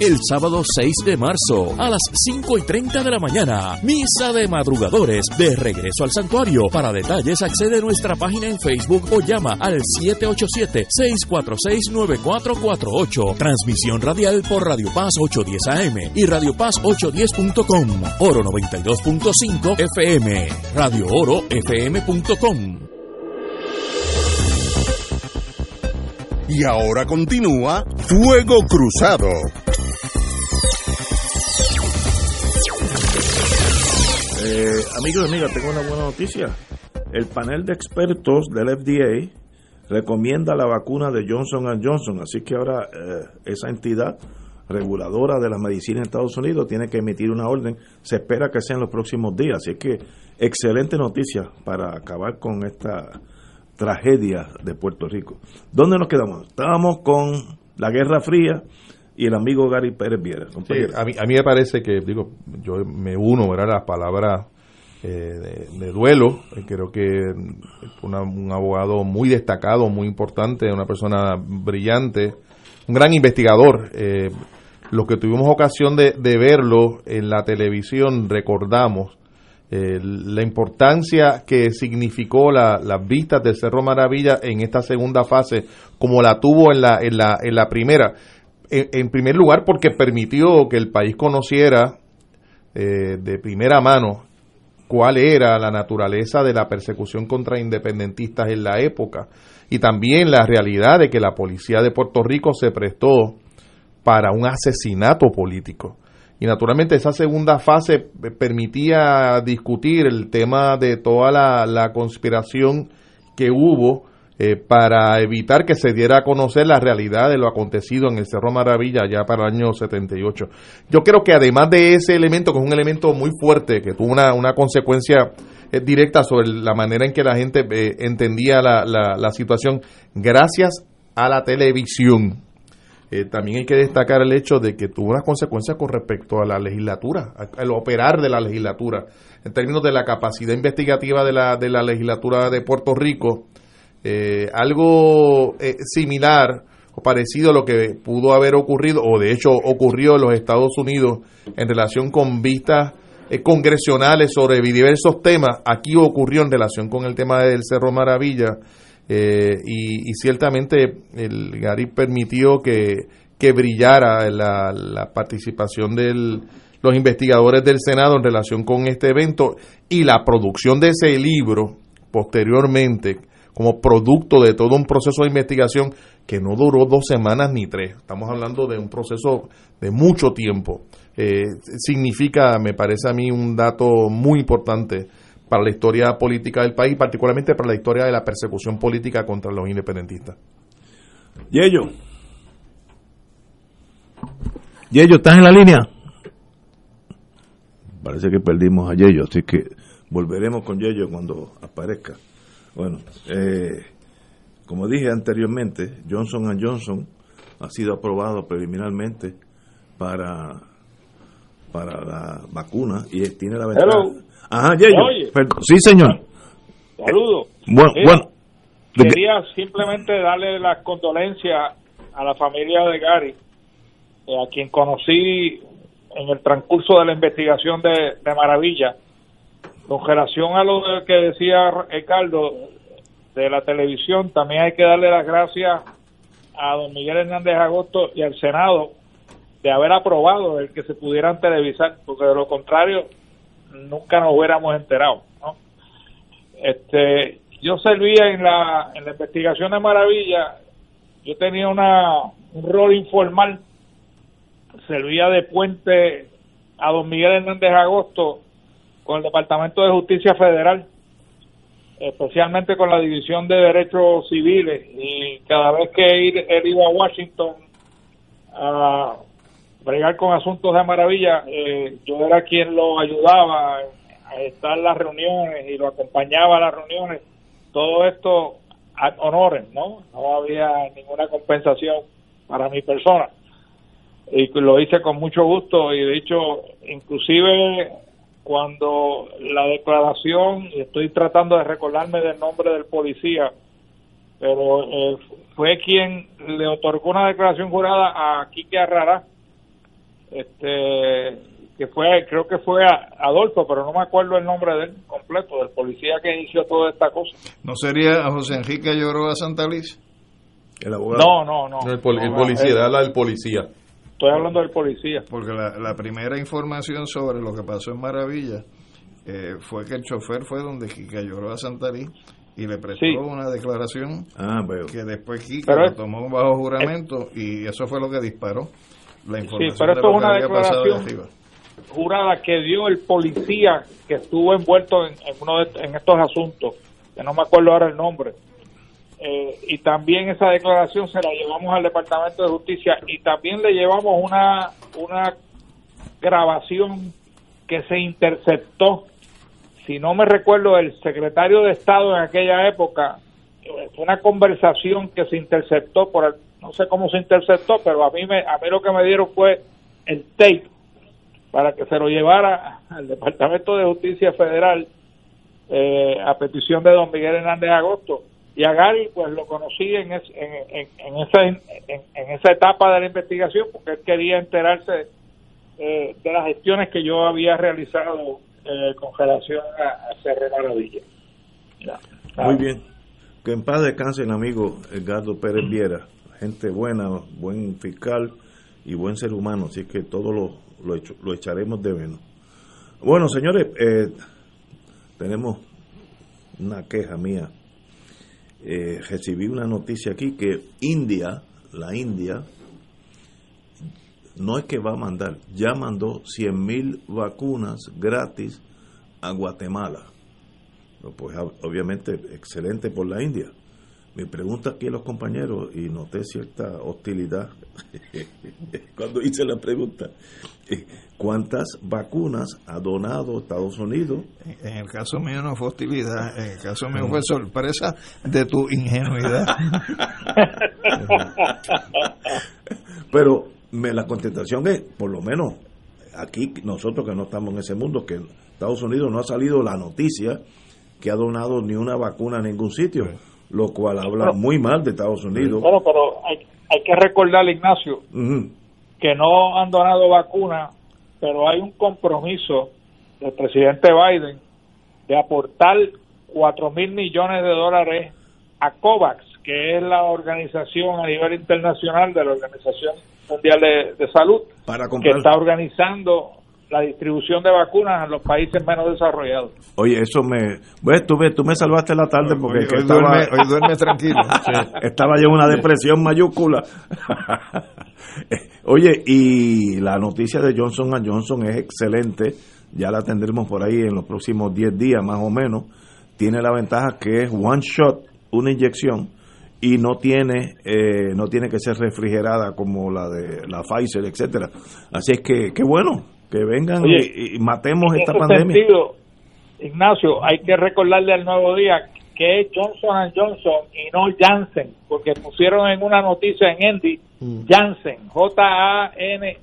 el sábado 6 de marzo a las 5 y 30 de la mañana. Misa de madrugadores de regreso al santuario. Para detalles accede a nuestra página en Facebook o llama al 787-646-9448. Transmisión radial por Radio Paz 810 AM y Radio Paz 810.com. Oro 92.5 FM. Radio Oro FM.com. Y ahora continúa Fuego Cruzado. Eh, amigos y amigas, tengo una buena noticia. El panel de expertos del FDA recomienda la vacuna de Johnson Johnson, así que ahora eh, esa entidad reguladora de la medicina en Estados Unidos tiene que emitir una orden. Se espera que sea en los próximos días, así que excelente noticia para acabar con esta tragedia de Puerto Rico. ¿Dónde nos quedamos? Estábamos con la Guerra Fría y el amigo Gary Pérez Viera. a, mí, a mí me parece que, digo, yo me uno a las palabras eh, de, duelo. Eh, creo que un abogado muy destacado, muy importante, una persona brillante, un gran investigador. Eh, los que tuvimos ocasión de, de verlo en la televisión recordamos la importancia que significó la, las vistas del Cerro Maravilla en esta segunda fase, como la tuvo en la, en la, en la primera en, primer lugar porque permitió que el país conociera eh, de primera mano cuál era la naturaleza de la persecución contra independentistas en la época y también la realidad de que la policía de Puerto Rico se prestó para un asesinato político. Y naturalmente esa segunda fase permitía discutir el tema de toda la, la conspiración que hubo eh, para evitar que se diera a conocer la realidad de lo acontecido en el Cerro Maravilla ya para el año 78. Yo creo que además de ese elemento, que es un elemento muy fuerte, que tuvo una, una consecuencia eh, directa sobre la manera en que la gente eh, entendía la, la, situación, gracias a la televisión. también hay que destacar el hecho de que tuvo unas consecuencias con respecto a la legislatura, al operar de la legislatura, en términos de la capacidad investigativa de la, de la legislatura de Puerto Rico, eh, algo eh, similar o parecido a lo que pudo haber ocurrido, o de hecho ocurrió en los Estados Unidos en relación con vistas eh, congresionales sobre diversos temas. Aquí ocurrió en relación con el tema del Cerro Maravilla eh, y, ciertamente el Gary permitió que, que brillara la, la participación de los investigadores del Senado en relación con este evento y la producción de ese libro posteriormente como producto de todo un proceso de investigación que no duró dos semanas ni tres. Estamos hablando de un proceso de mucho tiempo. Eh, significa, me parece a mí, un dato muy importante para la historia política del país, particularmente para la historia de la persecución política contra los independentistas. Yello. Yello, ¿estás en la línea? Parece que perdimos a Yello, así que volveremos con Yello cuando aparezca. Bueno, eh, como dije anteriormente, Johnson Johnson ha sido aprobado preliminarmente para para la vacuna y tiene la ventaja. Ajá, Sí, señor. Saludos. Bueno, bueno. Quería simplemente darle las condolencias a la familia de Gary, eh, a quien conocí en el transcurso de la investigación de, de Maravilla. Con relación a lo que decía Ricardo de la televisión, también hay que darle las gracias a don Miguel Hernández Agosto y al Senado de haber aprobado el que se pudieran televisar, porque de lo contrario nunca nos hubiéramos enterado. ¿no? Este, yo servía en la, en la investigación de Maravilla, yo tenía una, un rol informal, servía de puente a don Miguel Hernández Agosto con el Departamento de Justicia Federal, especialmente con la División de Derechos Civiles, y cada vez que él iba a Washington a bregar con asuntos de maravilla, eh, yo era quien lo ayudaba a estar en las reuniones y lo acompañaba a las reuniones. Todo esto a honores, ¿no? No había ninguna compensación para mi persona. Y lo hice con mucho gusto y de hecho, inclusive cuando la declaración, y estoy tratando de recordarme del nombre del policía, pero eh, fue quien le otorgó una declaración jurada a Quique Arrara, este que fue creo que fue Adolfo pero no me acuerdo el nombre del completo del policía que inició toda esta cosa. No sería José Enrique Lloroa Santaliz el abogado. No no no. El, policía habla del policía estoy hablando del policía. Porque la, primera información sobre lo que pasó en Maravilla eh, fue que el chofer fue donde Quique Lloroa Santaliz y le prestó una declaración ah, que después Quique lo tomó bajo juramento y eso fue lo que disparó sí, pero esto es una declaración jurada que dio el policía que estuvo envuelto en, uno en estos asuntos, que no me acuerdo ahora el nombre. Eh, y también esa declaración se la llevamos al Departamento de Justicia y también le llevamos una, una grabación que se interceptó, si no me recuerdo, el secretario de Estado en aquella época, una conversación que se interceptó por el no sé cómo se interceptó, pero a mí, me, a mí lo que me dieron fue el tape para que se lo llevara al Departamento de Justicia Federal eh, a petición de don Miguel Hernández Agosto. Y a Gary, pues lo conocí en, en, en, esa, en, esa etapa de la investigación porque él quería enterarse eh, de las gestiones que yo había realizado eh, con relación a, Cerro Maravilla. Muy bien. Que en paz descanse el amigo Edgardo Pérez Viera gente buena, buen fiscal y buen ser humano, así que todo lo, lo, echaremos de menos. Bueno, señores, eh, tenemos una queja mía. Eh, recibí una noticia aquí que India, la India, no es que va a mandar, ya mandó 100 mil vacunas gratis a Guatemala. Pues obviamente excelente por la India. Mi pregunta aquí a los compañeros, y noté cierta hostilidad [laughs] cuando hice la pregunta, ¿cuántas vacunas ha donado Estados Unidos? En el caso mío no fue hostilidad, en el caso mío fue sorpresa de tu ingenuidad. [laughs] Pero me, la contestación es, por lo menos aquí nosotros que no estamos en ese mundo, que Estados Unidos no ha salido la noticia que ha donado ni una vacuna a ningún sitio lo cual habla muy mal de Estados Unidos. Bueno, pero hay, hay que recordarle, Ignacio, que no han donado vacunas, pero hay un compromiso del presidente Biden de aportar 4 mil millones de dólares a COVAX, que es la organización a nivel internacional de la Organización Mundial de, Salud, Para que está organizando la distribución de vacunas en los países menos desarrollados. Oye, eso me... Bueno, tú, me- tú me salvaste la tarde porque Hoy- hoy estaba, duerme- hoy duerme tranquilo. [laughs] Sí, estaba yo en una depresión mayúscula. [laughs] Oye, y la noticia de Johnson Johnson es excelente. Ya la tendremos por ahí en los próximos 10 días más o menos. Tiene la ventaja que es one shot, una inyección y no tiene eh, no tiene que ser refrigerada como la de la Pfizer, etcétera. Así es que qué bueno que vengan Oye, y, y matemos en esta ese pandemia. sentido, Ignacio, hay que recordarle al nuevo día que es Johnson Johnson y no Janssen, porque pusieron en una noticia en Andy Janssen, J-A-N-S-S-E-N,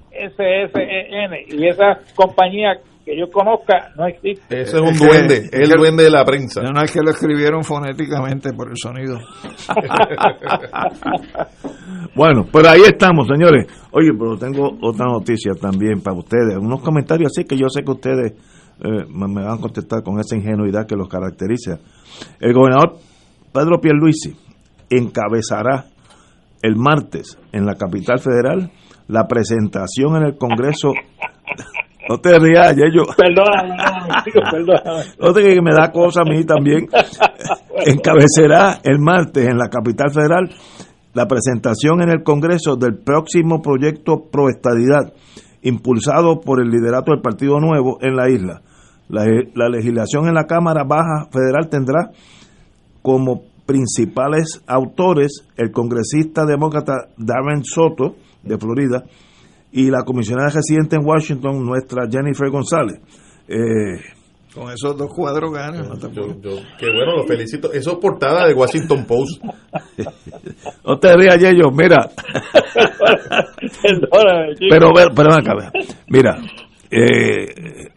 y esa compañía que yo conozca no existe. Ese es un duende, es el duende de la prensa. No, no, es que lo escribieron fonéticamente por el sonido. [laughs] Bueno, pues ahí estamos, señores. Oye, pero tengo otra noticia también para ustedes. Unos comentarios así que yo sé que ustedes eh, me me van a contestar con esa ingenuidad que los caracteriza. El gobernador Pedro Pierluisi encabezará el martes en la capital federal la presentación en el Congreso. No te rías, yo. Perdóname, perdóname. [laughs] No te que me da cosa a mí también. [laughs] Encabezará el martes en la capital federal la presentación en el Congreso del próximo proyecto Pro Estadidad, impulsado por el liderato del Partido Nuevo en la isla. La, la legislación en la Cámara Baja Federal tendrá como principales autores el congresista demócrata Darren Soto de Florida y la comisionada residente en Washington, nuestra Jennifer González. Eh, Con esos dos cuadros ganan. Qué bueno, lo felicito. Eso es portada de Washington Post. [laughs] no te rías, Yello, mira. [laughs] Perdóname, chico. Pero, pero acá, mira, eh,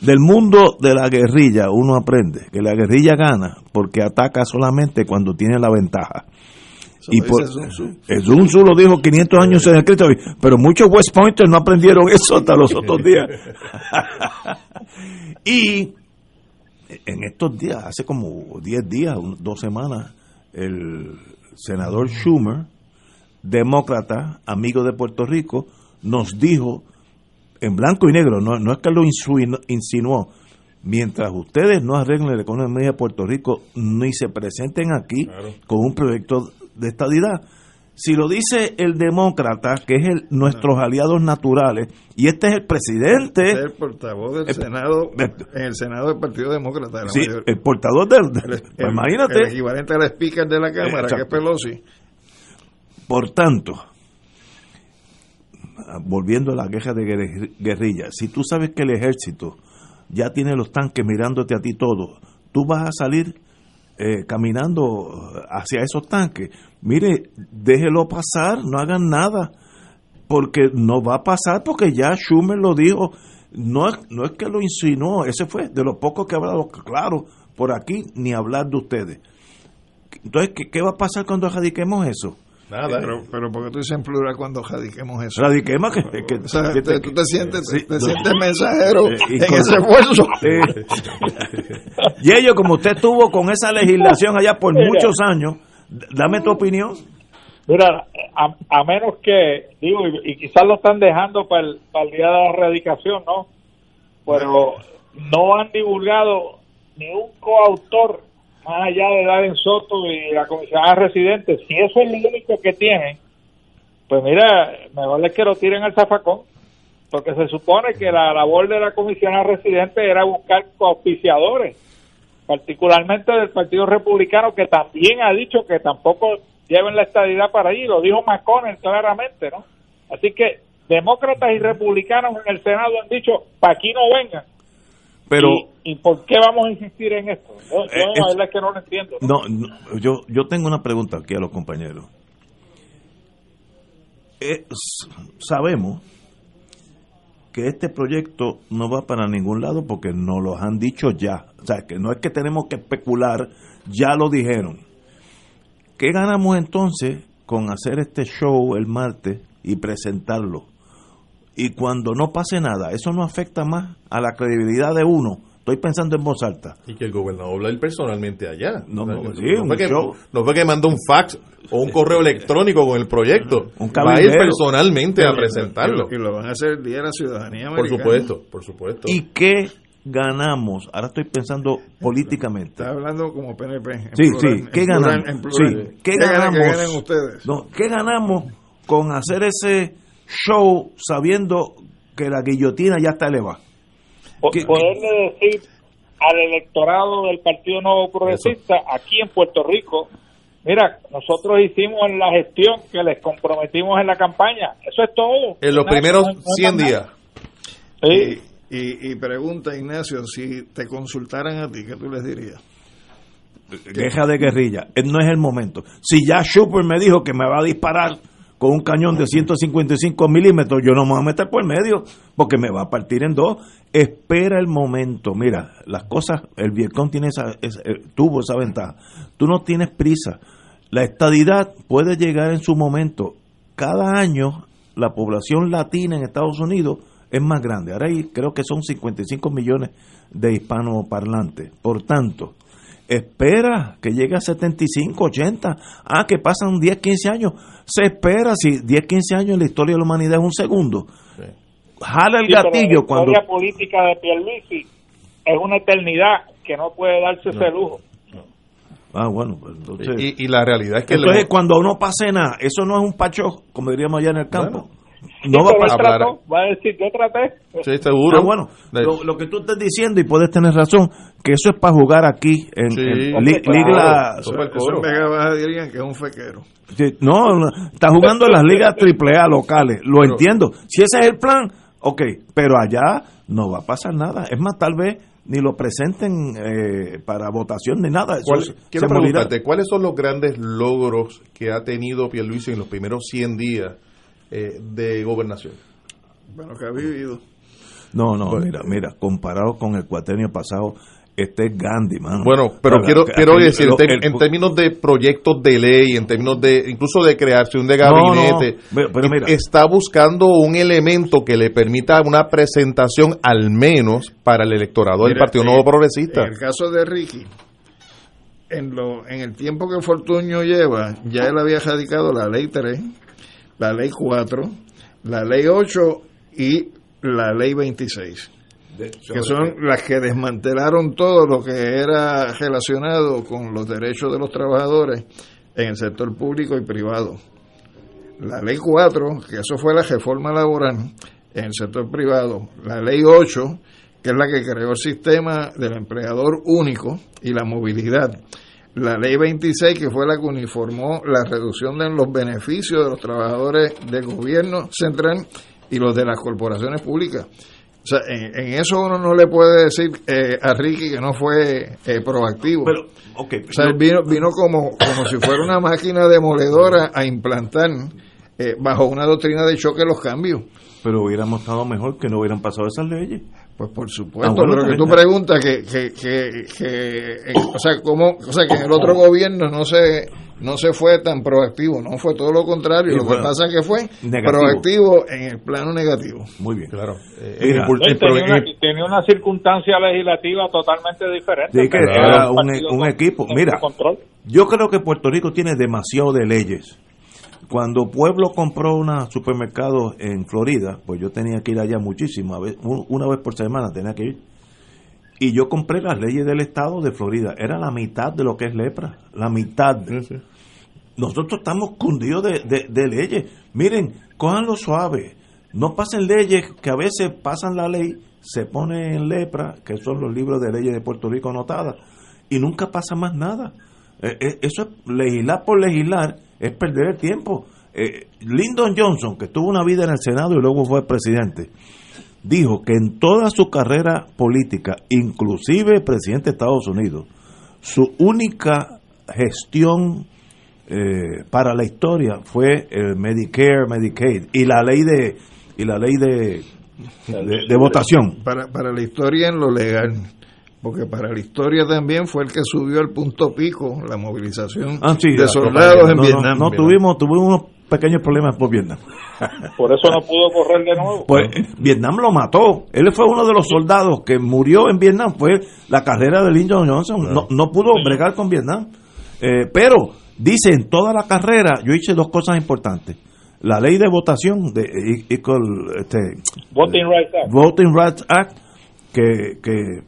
del mundo de la guerrilla uno aprende que la guerrilla gana porque ataca solamente cuando tiene la ventaja. Y por, Sun Tzu. lo dijo 500 años en el Cristo, pero muchos West Pointers no aprendieron [laughs] eso hasta los otros días. [laughs] y en estos días, hace como 10 días, dos semanas, el senador Schumer, demócrata, amigo de Puerto Rico, nos dijo en blanco y negro, no, no es que lo insinuó, mientras ustedes no arreglen la economía de Puerto Rico ni se presenten aquí con un proyecto de estadidad. Si lo dice el demócrata, que es el, nuestros aliados naturales, y este es el presidente, Es el portavoz del Eh, Senado, eh, en el Senado del Partido Demócrata. de la sí, mayoría. el portador del... del- El- pues imagínate. El equivalente al speaker de la Cámara, que es. Pelosi. Por tanto, volviendo a la queja de guerri- guerrilla, si tú sabes que el ejército ya tiene los tanques mirándote a ti todo, tú vas a salir eh, caminando hacia esos tanques. Mire, déjelo pasar, no hagan nada, porque no va a pasar, porque ya Schumer lo dijo, no es, no es que lo insinuó, ese fue de los pocos que ha hablado, claro, por aquí, ni hablar de ustedes. Entonces, ¿qué, qué va a pasar cuando erradiquemos eso? Nada. Pero, pero porque tú dices en plural cuando radiquemos eso. Radiquemos que, que- O sea, que te- tú te sientes, sí, te no. sientes mensajero Eh, en con- ese esfuerzo. Eh, [laughs] y ellos, como usted estuvo con esa legislación allá por Mira. muchos años, dame tu opinión. Mira, a, a menos que, digo, y, y quizás lo están dejando para el, para el día de la erradicación, ¿no? Pero no han divulgado ni un coautor más allá de Darren Soto y la comisionada residente. Si eso es lo único que tienen, pues mira, mejor es que lo tiren al zafacón. Porque se supone que la labor de la comisionada residente era buscar auspiciadores particularmente del Partido Republicano, que también ha dicho que tampoco lleven la estadidad para allí, lo dijo McConnell claramente, ¿no? Así que demócratas y republicanos en el Senado han dicho, para aquí no vengan. Pero ¿Y, y por qué vamos a insistir en esto? Yo, yo Eh, la es- verdad es que no lo entiendo. ¿no? no, no, yo, yo tengo una pregunta aquí a los compañeros. Eh, sabemos que este proyecto no va para ningún lado porque nos lo han dicho ya. O sea, que no es que tenemos que especular, ya lo dijeron. ¿Qué ganamos entonces con hacer este show el martes y presentarlo? Y cuando no pase nada, eso no afecta más a la credibilidad de uno. Estoy pensando en voz alta. Y que el gobernador habla él personalmente allá. No, no, no, sí, no un fue que, no fue que mandó un fax o un correo electrónico con el proyecto. Un Va a ir personalmente a presentarlo. Y lo van a hacer el día de la ciudadanía Por supuesto, por supuesto. ¿Y qué ganamos? Ahora estoy pensando políticamente. Está hablando como PNP. en Sí, plural, sí, en ¿qué plural, ganamos? en plural. Sí, ¿qué ganamos? que ganen ustedes? No, ¿Qué ganamos con hacer ese show sabiendo que la guillotina ya está elevada? Po- ¿Qué- poderle decir al electorado del Partido Nuevo Progresista aquí en Puerto Rico, mira, nosotros hicimos en la gestión que les comprometimos en la campaña, eso es todo. En los Nada, primeros no- no hay 100 más días. Sí. Y, y, y pregunta, Ignacio, si te consultaran a ti, ¿qué tú les dirías? Guerra de guerrilla. Eh, No es el momento. Si ya Schupper me dijo que me va a disparar con un cañón de 155 milímetros, yo no me voy a meter por medio porque me va a partir en dos. Espera el momento. Mira, las cosas, el Vietcong tiene esa, esa- eh, tuvo esa ventaja. Tú no tienes prisa. La estadidad puede llegar en su momento. Cada año la población latina en Estados Unidos es más grande. Ahora hay, creo que son 55 millones de hispanoparlantes. Por tanto, espera que llegue a 75, 80. Ah, que pasan 10, 15 años. Se espera si 10, 15 años en la historia de la humanidad es un segundo. Jala el Sí, gatillo la cuando... historia política de Pierluisi es una eternidad que no puede darse ese lujo. Ah, bueno, pues entonces... Y, y la realidad es que le- Entonces, cuando no pase nada, eso no es un pacho, como diríamos allá en el campo. No va a pasar. trató, va a decir, yo traté. Sí, seguro. Ah, bueno, lo, lo que tú estás diciendo, y puedes tener razón, que eso es para jugar aquí en, Sí, en li- claro. liga- Eso, eso en Vega Baja dirían que es un fequero. Sí, No, no, está jugando en las ligas AAA locales, lo Pero- entiendo. Si ese es el plan, ok, pero allá no va a pasar nada. Es más, tal vez ni lo presenten eh, para votación ni nada. Eso ¿Cuál- se- quiero se preguntarte, ¿cuáles son los grandes logros que ha tenido Pierluisi en los primeros 100 días eh, de gobernación? Bueno, que ha vivido. No, no, mira, mira, comparado con el cuatrenio pasado, este es Gandhi, mano. Bueno, pero quiero quiero decir, en, el- en términos de proyectos de ley, en términos de incluso de creación de No, no, gabinete, pero- pero mira. está buscando un elemento que le permita una presentación al menos para el electorado del Partido en- Nuevo Progresista. En el caso de Ricky, en, lo, en el tiempo que Fortuño lleva, ya él había radicado la ley 3, la ley 4, la ley 8 y la ley 26, que son las que desmantelaron todo lo que era relacionado con los derechos de los trabajadores en el sector público y privado. La ley 4, que eso fue la reforma laboral en el sector privado. La ley 8, que es la que creó el sistema del empleador único y la movilidad. La ley 26, que fue la que uniformó la reducción de los beneficios de los trabajadores del gobierno central y los de las corporaciones públicas. O sea, en, en eso uno no le puede decir eh, a Ricky que no fue eh, proactivo. Pero, o sea, vino, vino como, como si fuera una máquina demoledora a implantar eh, bajo una doctrina de choque los cambios. Pero hubiéramos estado mejor que no hubieran pasado esas leyes. Pues por supuesto, Ah, bueno, pero que también. tú preguntas que, que, que, que, eh, o sea, cómo, o sea, que en el otro gobierno no se no se fue tan proactivo, no fue todo lo contrario, Y lo que pasa es que fue negativo. proactivo en el plano negativo. Muy bien. Claro. Mira, Él tenía, una, tenía una circunstancia legislativa totalmente diferente. Sí, que era un un, partido un con- equipo. Mira, control. yo creo que Puerto Rico tiene demasiado de leyes. Cuando Pueblo compró una supermercado en Florida, pues yo tenía que ir allá muchísimo, un- una vez por semana tenía que ir. Y yo compré las leyes del estado de Florida. Era la mitad de lo que es lepra. La mitad. Nosotros estamos cundidos de, de- de leyes. Miren, cójanlo suave. No pasen leyes que a veces pasan la ley, se pone en lepra, que son los libros de leyes de Puerto Rico anotadas, y nunca pasa más nada. Eh, eh, eso es legislar por legislar, es perder el tiempo. Eh, Lyndon Johnson, que tuvo una vida en el Senado y luego fue presidente, dijo que en toda su carrera política, inclusive presidente de Estados Unidos, su única gestión eh, para la historia fue el Medicare, Medicaid y la ley de y la ley de, de, de votación. Para, para la historia en lo legal, porque para la historia también fue el que subió al punto pico la movilización Ah, sí, de soldados en no, Vietnam. No, tuvimos, tuvimos pequeños problemas por Vietnam. [laughs] Por eso no pudo correr de nuevo. Pues Vietnam lo mató. Él fue uno de los soldados que murió en Vietnam. Fue la carrera de Lyndon Johnson. No, no pudo bregar con Vietnam. Eh, pero dice en toda la carrera, yo hice dos cosas importantes. La ley de votación de equal, este, Voting Rights Act. Voting Rights Act que, que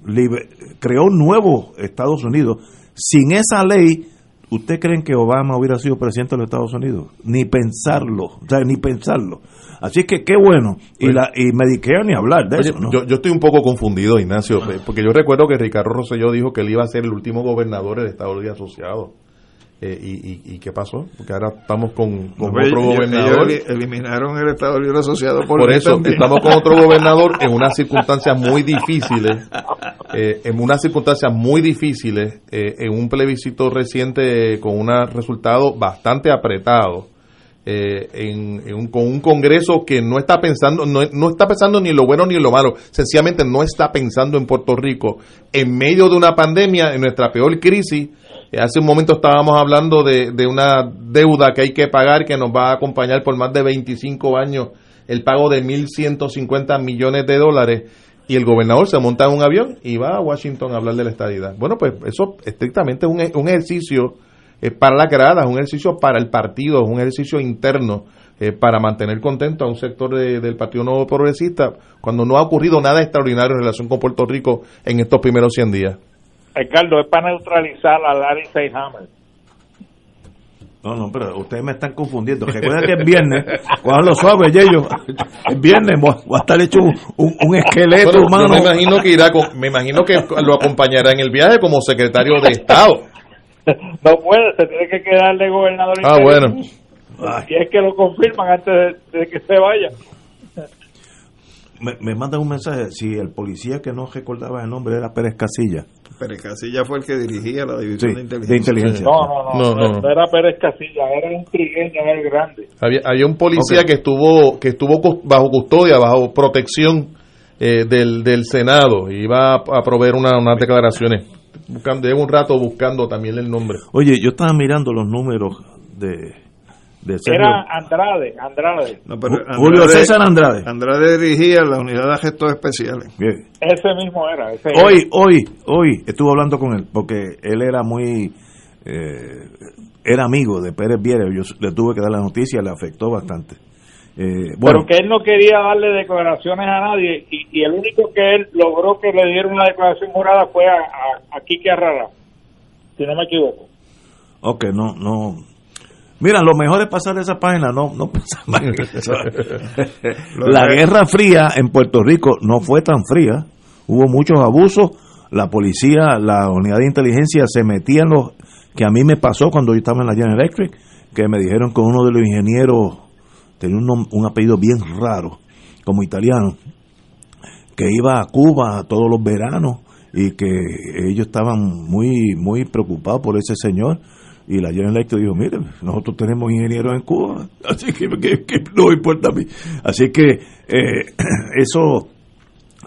creó un nuevo Estados Unidos. Sin esa ley, ¿usted creen que Obama hubiera sido presidente de los Estados Unidos? Ni pensarlo, o sea, ni pensarlo. Así que qué bueno. Y, la, y Medicare ni hablar de Oye, eso, ¿no? yo, yo estoy un poco confundido, Ignacio, eh, porque yo recuerdo que Ricardo Rosselló dijo que él iba a ser el último gobernador del Estado Libre Asociado. Eh, y, y, ¿Y qué pasó? Porque ahora estamos con, con Hombre, otro gobernador. eliminaron el Estado Libre Asociado por, Por eso también. estamos con otro [laughs] gobernador en unas circunstancias muy difíciles, eh, en unas circunstancias muy difíciles, eh, en un plebiscito reciente con un resultado bastante apretado, eh, en, en un- con un Congreso que no está pensando, no, no está pensando ni lo bueno ni lo malo, sencillamente no está pensando en Puerto Rico en medio de una pandemia, en nuestra peor crisis. Eh, Hace un momento estábamos hablando de, una deuda que hay que pagar que nos va a acompañar por más de 25 años, el pago de 1.150 millones de dólares, y el gobernador se monta en un avión y va a Washington a hablar de la estadidad. Bueno, pues eso estrictamente es un, un ejercicio para la grada, es un ejercicio para el partido, es un ejercicio interno eh, para mantener contento a un sector de- del Partido Nuevo Progresista, cuando no ha ocurrido nada extraordinario en relación con Puerto Rico en estos primeros 100 días. Ricardo, es para neutralizar a Larry Seyhammer. No, no, pero ustedes me están confundiendo. Recuerden que es viernes, [laughs] cuando lo suave, ellos. Es viernes, voy a- voy a estar hecho un, un- un esqueleto humano. me imagino que irá con- me imagino que lo acompañará en el viaje como secretario de Estado. [laughs] No puede, se tiene que quedar de gobernador. Ah, interino. bueno. Y es que lo confirman antes de, de que se vaya. Me, me mandan un mensaje. Si el policía que no recordaba el nombre era Pérez Casilla. Pérez Casilla fue el que dirigía la división Sí, de de inteligencia. No, no, no, No, no, no. no era Pérez Casilla, era un trigueño, era el grande. Había, había un policía que estuvo que estuvo bajo custodia, bajo protección eh, del, del Senado. Iba a, a proveer una- unas declaraciones. Buscando, llevo un rato buscando también el nombre. Oye, yo estaba mirando los números de, de Sergio. Era Andrade, Andrade. No, pero Ju- Julio César Andrade. Andrade dirigía la unidad de gestos especiales. Bien. Ese mismo era. Ese Hoy, hoy, hoy estuve hablando con él porque él era muy. eh, era amigo de Pérez Viera. Yo le tuve que dar la noticia, le afectó bastante. Eh, bueno, Pero que él no quería darle declaraciones a nadie y, y el único que él logró que le diera una declaración jurada fue a, a, a Quique Arrara, si no me equivoco. ok, no, no. Mira, lo mejor es pasar esa página, no, no pensar más. [laughs] La Guerra Fría en Puerto Rico no fue tan fría, hubo muchos abusos, la policía, la unidad de inteligencia se metía en los que a mí me pasó cuando yo estaba en la General Electric, que me dijeron que uno de los ingenieros tenía un, un apellido bien raro, como italiano, que iba a Cuba todos los veranos y que ellos estaban muy muy preocupados por ese señor y la General Electric dijo, mire, nosotros tenemos ingenieros en Cuba, [laughs] así que, que- que no importa a mí. Así que eh, [clears throat] eso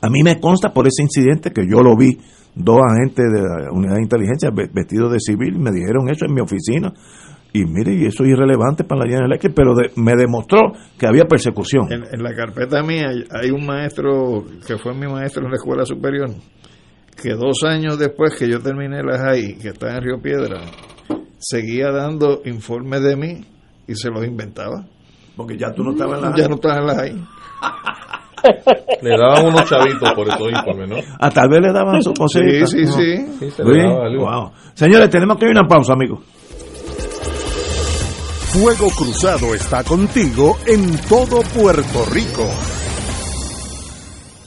a mí me consta por ese incidente que yo lo vi, dos agentes de la unidad de inteligencia ve- vestidos de civil, me dijeron eso en mi oficina. Y mire, y eso es irrelevante para la General Electric, pero me demostró que había persecución. En, en la carpeta mía hay un maestro que fue mi maestro en la escuela superior, que dos años después que yo terminé la JAI, que está en Río Piedra, seguía dando informes de mí y se los inventaba. Porque ya tú no estabas en la Ya no estaba en la JAI. [laughs] Le daban unos chavitos por estos informes, ¿no? Ah, tal vez le daban su cosita. Sí, sí, sí. Sí, se le Sí, daba algo. wow. Señores, tenemos que ir a una pausa, amigos. Fuego Cruzado está contigo en todo Puerto Rico.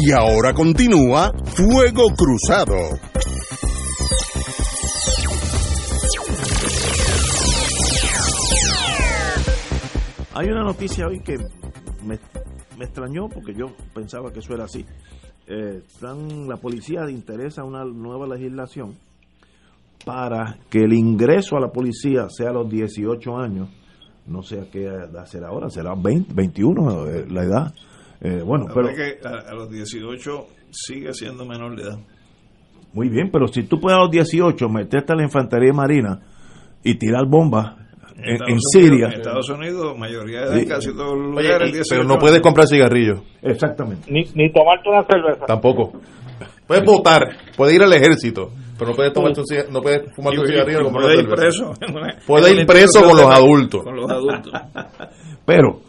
Y ahora continúa Fuego Cruzado. Hay una noticia hoy que me, me extrañó porque yo pensaba que eso era así. Eh, la policía interesa una nueva legislación para que el ingreso a la policía sea a los 18 años, no sé a qué edad será ahora, será 20, 21 eh, la edad. Eh, bueno, La pero que a, a los 18 sigue siendo menor de edad. muy bien, pero si tú puedes a los 18 meterte a la infantería marina y tirar bombas en, Siria, en Estados Unidos, mayoría de edad, Sí. casi todos los Oye, lugares. y- 18 pero no puedes comprar cigarrillos. Exactamente. Ni, ni tomarte una cerveza. Tampoco. Puedes votar, puedes ir al ejército, pero no puedes, tomarte un ciga- no puedes fumar y- cigarrillo y ni comprar puede una ir cerveza. preso. Puede ir preso con los adultos. Con los adultos. [laughs] Pero,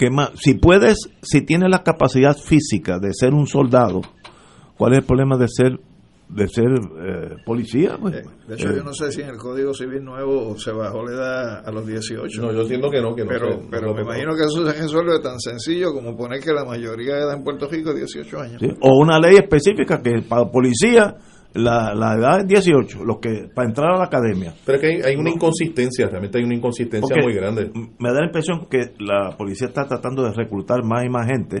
que más, si puedes, si tienes la capacidad física de ser un soldado, ¿cuál es el problema de ser de ser eh, policía? pues? De hecho, Eh, yo no sé si en el Código Civil nuevo se bajó la edad a los 18. No, yo entiendo que no, que no Pero, sé, pero no me imagino que eso se resuelve tan sencillo como poner que la mayoría de edad en Puerto Rico es 18 años. ¿sí? O una ley específica que para policía la, la edad es 18, los que para entrar a la academia. Pero es que hay, hay una inconsistencia, realmente hay una inconsistencia Porque muy grande. Me da la impresión que la policía está tratando de reclutar más y más gente,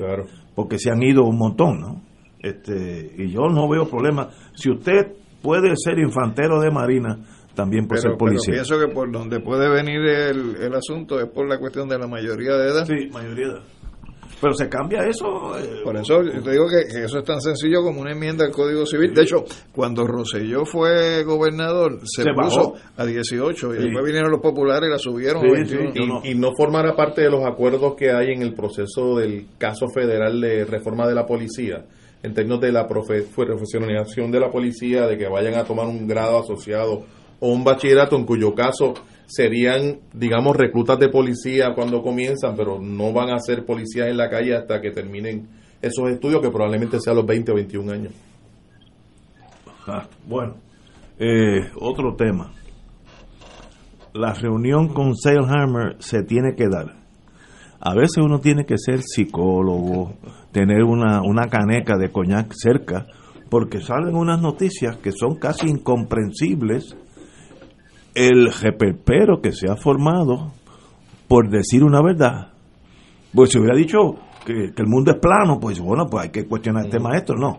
porque se han ido un montón, ¿no? Este, y yo no veo problema. Si usted puede ser infantero de marina, también puede Pero, ser policía. pero pienso que por donde puede venir el, el asunto es por la cuestión de la mayoría de edad. Sí, mayoría de edad. Pero se cambia eso. eh, Por eso yo te digo que, que eso es tan sencillo como una enmienda al Código Civil. De hecho, cuando Rosselló fue gobernador, se, Se puso bajó. a 18 y Sí. después vinieron los populares y la subieron a 21. y, y no formará parte de los acuerdos que hay en el proceso del caso federal de reforma de la policía, en términos de la profe- profesionalización de la policía, de que vayan a tomar un grado asociado o un bachillerato, en cuyo caso serían, digamos, reclutas de policía cuando comienzan, pero no van a ser policías en la calle hasta que terminen esos estudios, que probablemente sea a los 20 o 21 años. Ah, bueno, eh, otro tema. La reunión con Sailhammer se tiene que dar. A veces uno tiene que ser psicólogo, tener una, una caneca de coñac cerca, porque salen unas noticias que son casi incomprensibles. El reperpero que se ha formado por decir una verdad. Pues si hubiera dicho que, que el mundo es plano, pues bueno, pues hay que cuestionar este maestro, no.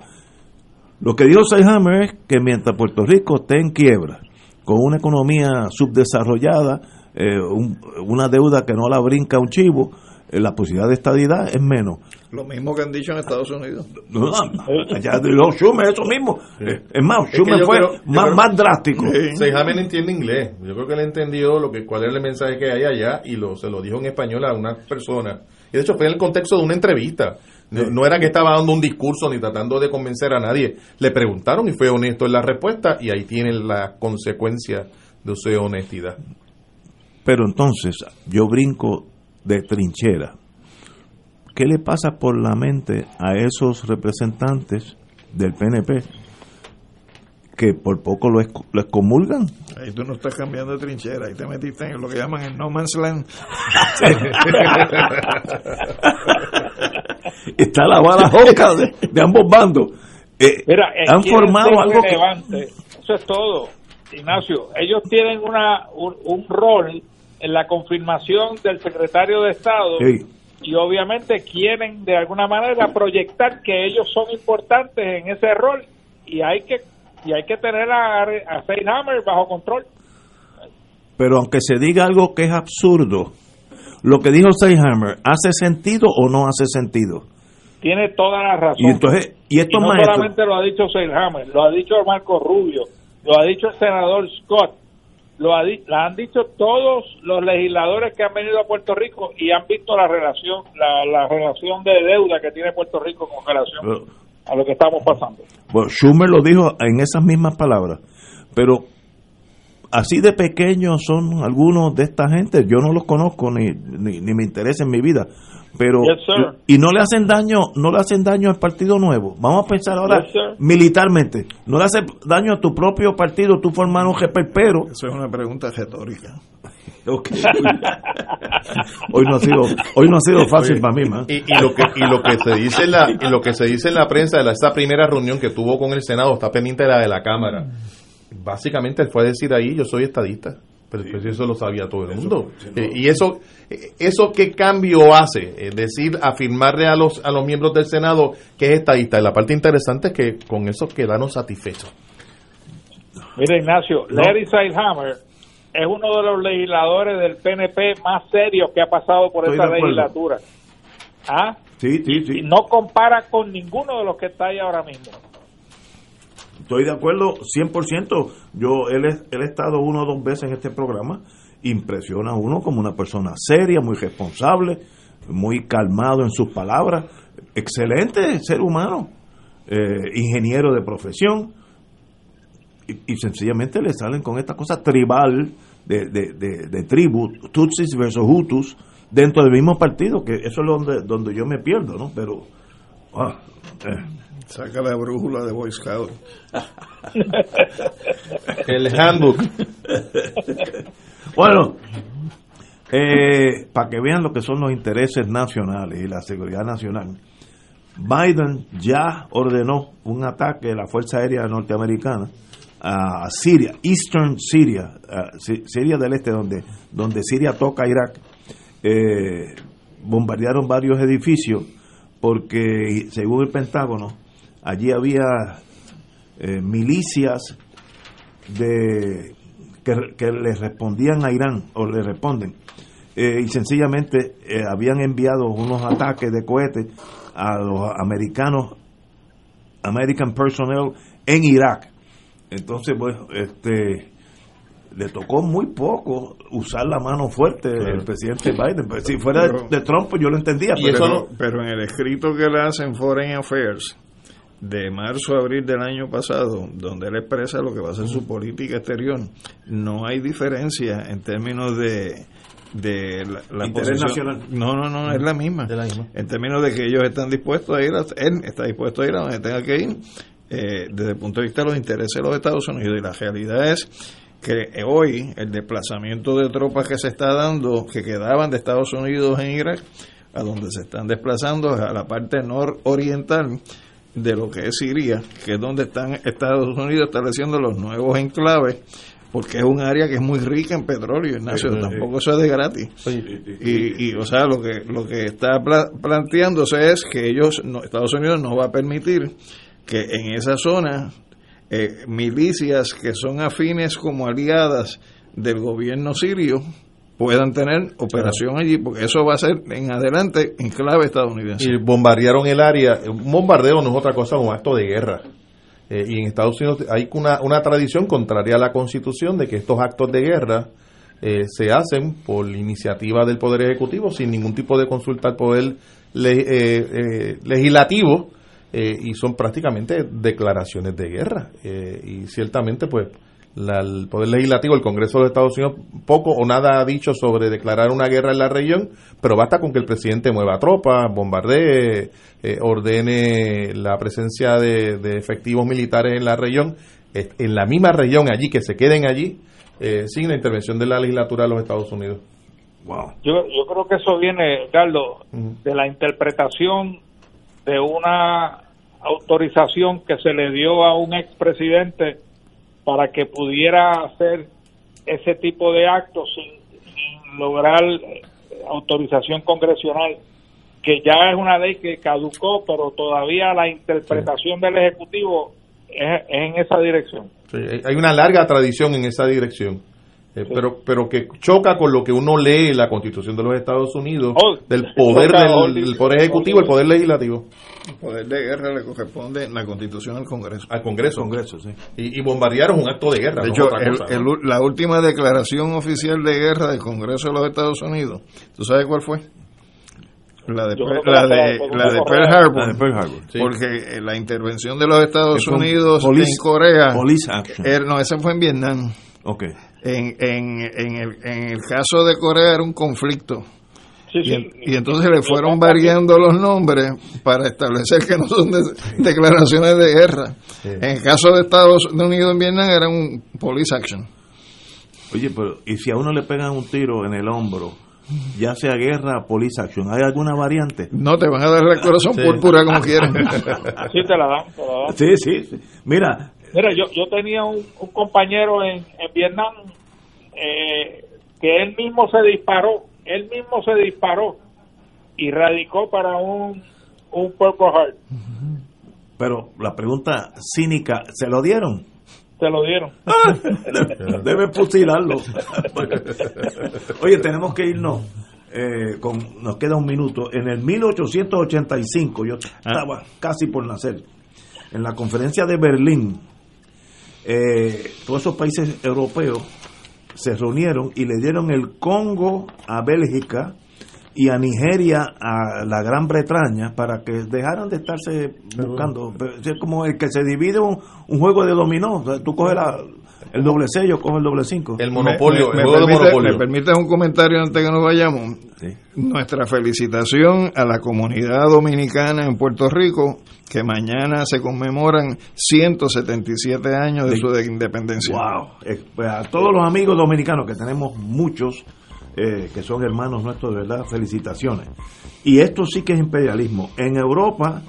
Lo que dijo Seyhammer es que mientras Puerto Rico esté en quiebra, con una economía subdesarrollada, eh, un- una deuda que no la brinca un chivo, eh, la posibilidad de estadidad es menos. Lo mismo que han dicho en Estados Unidos. No, no, allá de los Schumer, eso mismo. Es más, Es que Schumer fue creo- más, creo- más drástico. Seijamen entiende inglés. Yo creo que él entendió lo que, cuál era el mensaje que hay allá y lo, se lo dijo en español a una persona. Y de hecho fue en el contexto de una entrevista. No, no era que estaba dando un discurso ni tratando de convencer a nadie. Le preguntaron y fue honesto en la respuesta y ahí tiene la consecuencia de su honestidad. Pero entonces, yo brinco de trinchera. ¿Qué ¿qué le pasa por la mente a esos representantes del PNP que por poco lo, exco- lo excomulgan? Ahí tú no estás cambiando de trinchera, ahí te metiste en lo que llaman el no man's land. [laughs] Está la bala joca de, de ambos bandos. Eh, Mira, han formado algo que... relevantes. Eso es todo, Ignacio. Ellos tienen una un, un rol en la confirmación del secretario de Estado Sí. Y obviamente quieren de alguna manera proyectar que ellos son importantes en ese rol y hay que y hay que tener a, a Hammer bajo control. Pero aunque se diga algo que es absurdo, lo que dijo Seyhammer, ¿hace sentido o no hace sentido? Tiene toda la razón. Y entonces, y estos no maestros, solamente lo ha dicho Hammer, lo ha dicho Marco Rubio, lo ha dicho el senador Scott, lo, ha la han dicho todos los legisladores que han venido a Puerto Rico y han visto la relación la, la relación de deuda que tiene Puerto Rico con relación Pero- a lo que estamos pasando. bueno, Schumer lo dijo en esas mismas palabras, pero así de pequeños son algunos de esta gente, yo no los conozco ni, ni, ni me interesa en mi vida, pero Yes, y no le hacen daño, no le hacen daño al partido nuevo. Vamos a pensar ahora Yes, militarmente, no le hace daño a tu propio partido, tú formar un jeperpero. Eso es una pregunta retórica. [laughs] Hoy no ha sido, hoy no ha sido fácil Oye, para mí, man. Y, y lo que y lo que se dice en la y lo que se dice en la prensa de la, esa primera reunión que tuvo con el Senado está pendiente de la de la Cámara. Básicamente él fue a decir ahí yo soy estadista, pero pues eso lo sabía todo el mundo. Eh, y eso eh, eso qué cambio hace, es decir, afirmarle a los a los miembros del Senado que es estadista. Y la parte interesante es que con eso quedaron satisfechos. Mira, Ignacio, Larry Seilhammer es uno de los legisladores del PNP más serios que ha pasado por Estoy esta legislatura. ¿Ah? Sí, sí, sí. Y no compara con ninguno de los que está ahí ahora mismo. Estoy de acuerdo 100%. Yo, él, él ha estado uno o dos veces en este programa. Impresiona a uno como una persona seria, muy responsable, muy calmado en sus palabras. Excelente ser humano. eh, ingeniero de profesión. Y, y sencillamente le salen con esta cosa tribal de, de, de, de tribu, Tutsis versus Hutus, dentro del mismo partido, que eso es donde, donde yo me pierdo, ¿no? Pero. ah, eh. Saca la brújula de Boy Scout. [laughs] El handbook. Bueno, eh, para que vean lo que son los intereses nacionales y la seguridad nacional, Biden ya ordenó un ataque de la Fuerza Aérea Norteamericana a Siria, Eastern Syria, a Si- Siria del Este, donde, donde Siria toca a Irak. Eh, bombardearon varios edificios porque, según el Pentágono, allí había eh, milicias de que, que le respondían a Irán o le responden. Eh, y sencillamente eh, habían enviado unos ataques de cohetes a los americanos American personnel en Irak. Entonces bueno este le tocó muy poco usar la mano fuerte del presidente Biden. Pero si fuera de, Pero- de Trump pues yo lo entendía pero eso no. no- pero en el escrito que le hacen Foreign Affairs de marzo a abril del año pasado, donde él expresa lo que va a ser su política exterior, no hay diferencia en términos de de la, la Interés posición- nacional. No, no, no, es la misma. En términos de que ellos están dispuestos a ir, a, él está dispuesto a ir a donde tenga que ir, eh, desde el punto de vista de los intereses de los Estados Unidos. Y la realidad es que hoy el desplazamiento de tropas que se está dando, que quedaban de Estados Unidos en Irak, a donde se están desplazando es a la parte nororiental de lo que es Siria, que es donde están Estados Unidos estableciendo los nuevos enclaves, porque es un área que es muy rica en petróleo, Ignacio, Sí, sí. tampoco eso es de gratis. Y, y, o sea, lo que lo que está pla- planteándose es que ellos, no, Estados Unidos no va a permitir que en esa zona eh, milicias que son afines como aliadas del gobierno sirio puedan tener operación allí, porque eso va a ser en adelante en clave estadounidense. Y bombardearon el área. Un bombardeo no es otra cosa un acto de guerra. Eh, y en Estados Unidos hay una, una tradición contraria a la Constitución de que estos actos de guerra eh, se hacen por iniciativa del Poder Ejecutivo sin ningún tipo de consulta al Poder le- eh, eh, Legislativo y son prácticamente declaraciones de guerra. Y ciertamente, pues, el Poder Legislativo, el Congreso de los Estados Unidos, poco o nada ha dicho sobre declarar una guerra en la región, pero basta con que el presidente mueva tropas, bombardee, eh, ordene la presencia de, efectivos militares en la región, en la misma región allí, que se queden allí, eh, sin la intervención de la legislatura de los Estados Unidos. Wow. Yo, yo creo que eso viene, Carlos, de la interpretación de una autorización que se le dio a un expresidente para que pudiera hacer ese tipo de actos sin, lograr eh, autorización congresional, que ya es una ley que caducó, pero todavía la interpretación del Ejecutivo es, en esa dirección. hay una larga tradición en esa dirección. Eh, pero pero que choca con lo que uno lee en la Constitución de los Estados Unidos oh, del poder del, poder ejecutivo el poder legislativo. El poder de guerra le corresponde en la Constitución al Congreso. Al Congreso. Congreso sí. Y, bombardear es un acto de guerra de hecho la última declaración oficial de guerra del Congreso de los Estados Unidos ¿tú sabes cuál fue? La de, la, de, la de Pearl Harbor, porque la intervención de los Estados Unidos en Corea, era, no, esa fue en Vietnam. Okay en, en, en, el, en el caso de Corea era un conflicto. y, entonces le fueron variando los nombres para establecer que no son declaraciones de guerra. En el caso de Estados Unidos en Vietnam era un police action. Oye, pero ¿y si a uno le pegan un tiro en el hombro, ya sea guerra, police action, ¿hay alguna variante? No, te van a dar el corazón púrpura como [laughs] quieran. Así te la dan. Te la dan. Sí, sí, Mira, Mira, yo, yo tenía un, compañero en, en Vietnam eh, que él mismo se disparó, él mismo se disparó y radicó para un, un Purple Heart. Pero la pregunta cínica, ¿se lo dieron? Se lo dieron. [laughs] Debe fusilarlo. [laughs] Oye, tenemos que irnos. Eh, con, nos queda un minuto. En el 1885, yo estaba casi por nacer, en la conferencia de Berlín, eh, todos esos países europeos se reunieron y le dieron el Congo a Bélgica y a Nigeria a la Gran Bretaña para que dejaran de estarse buscando. Es como el que se divide un, juego de dominó. Tú coges el doble sello, coges el doble cinco. El monopolio, me, me, permite, un comentario antes que nos vayamos? Nuestra felicitación a la comunidad dominicana en Puerto Rico que mañana se conmemoran 177 años de, su independencia. ¡Wow! Eh, pues a todos los amigos dominicanos, que tenemos muchos, eh, que son hermanos nuestros, de verdad, felicitaciones. Y esto sí que es imperialismo. En Europa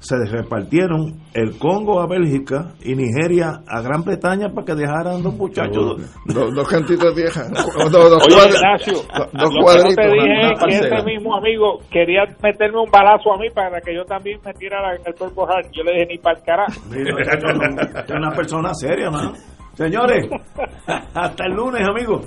se repartieron el Congo a Bélgica y Nigeria a Gran Bretaña para que dejaran dos muchachos. Dos, dos cantitos viejas. [laughs] Dos, dos, Oye, Ignacio, dos cuadritos. Yo te dije que ese mismo amigo quería meterme un balazo a mí para que yo también me tirara el cuerpo Yo le dije ni para el carajo. Es una persona seria, ¿no? [laughs] Señores, [laughs] hasta el lunes, amigos.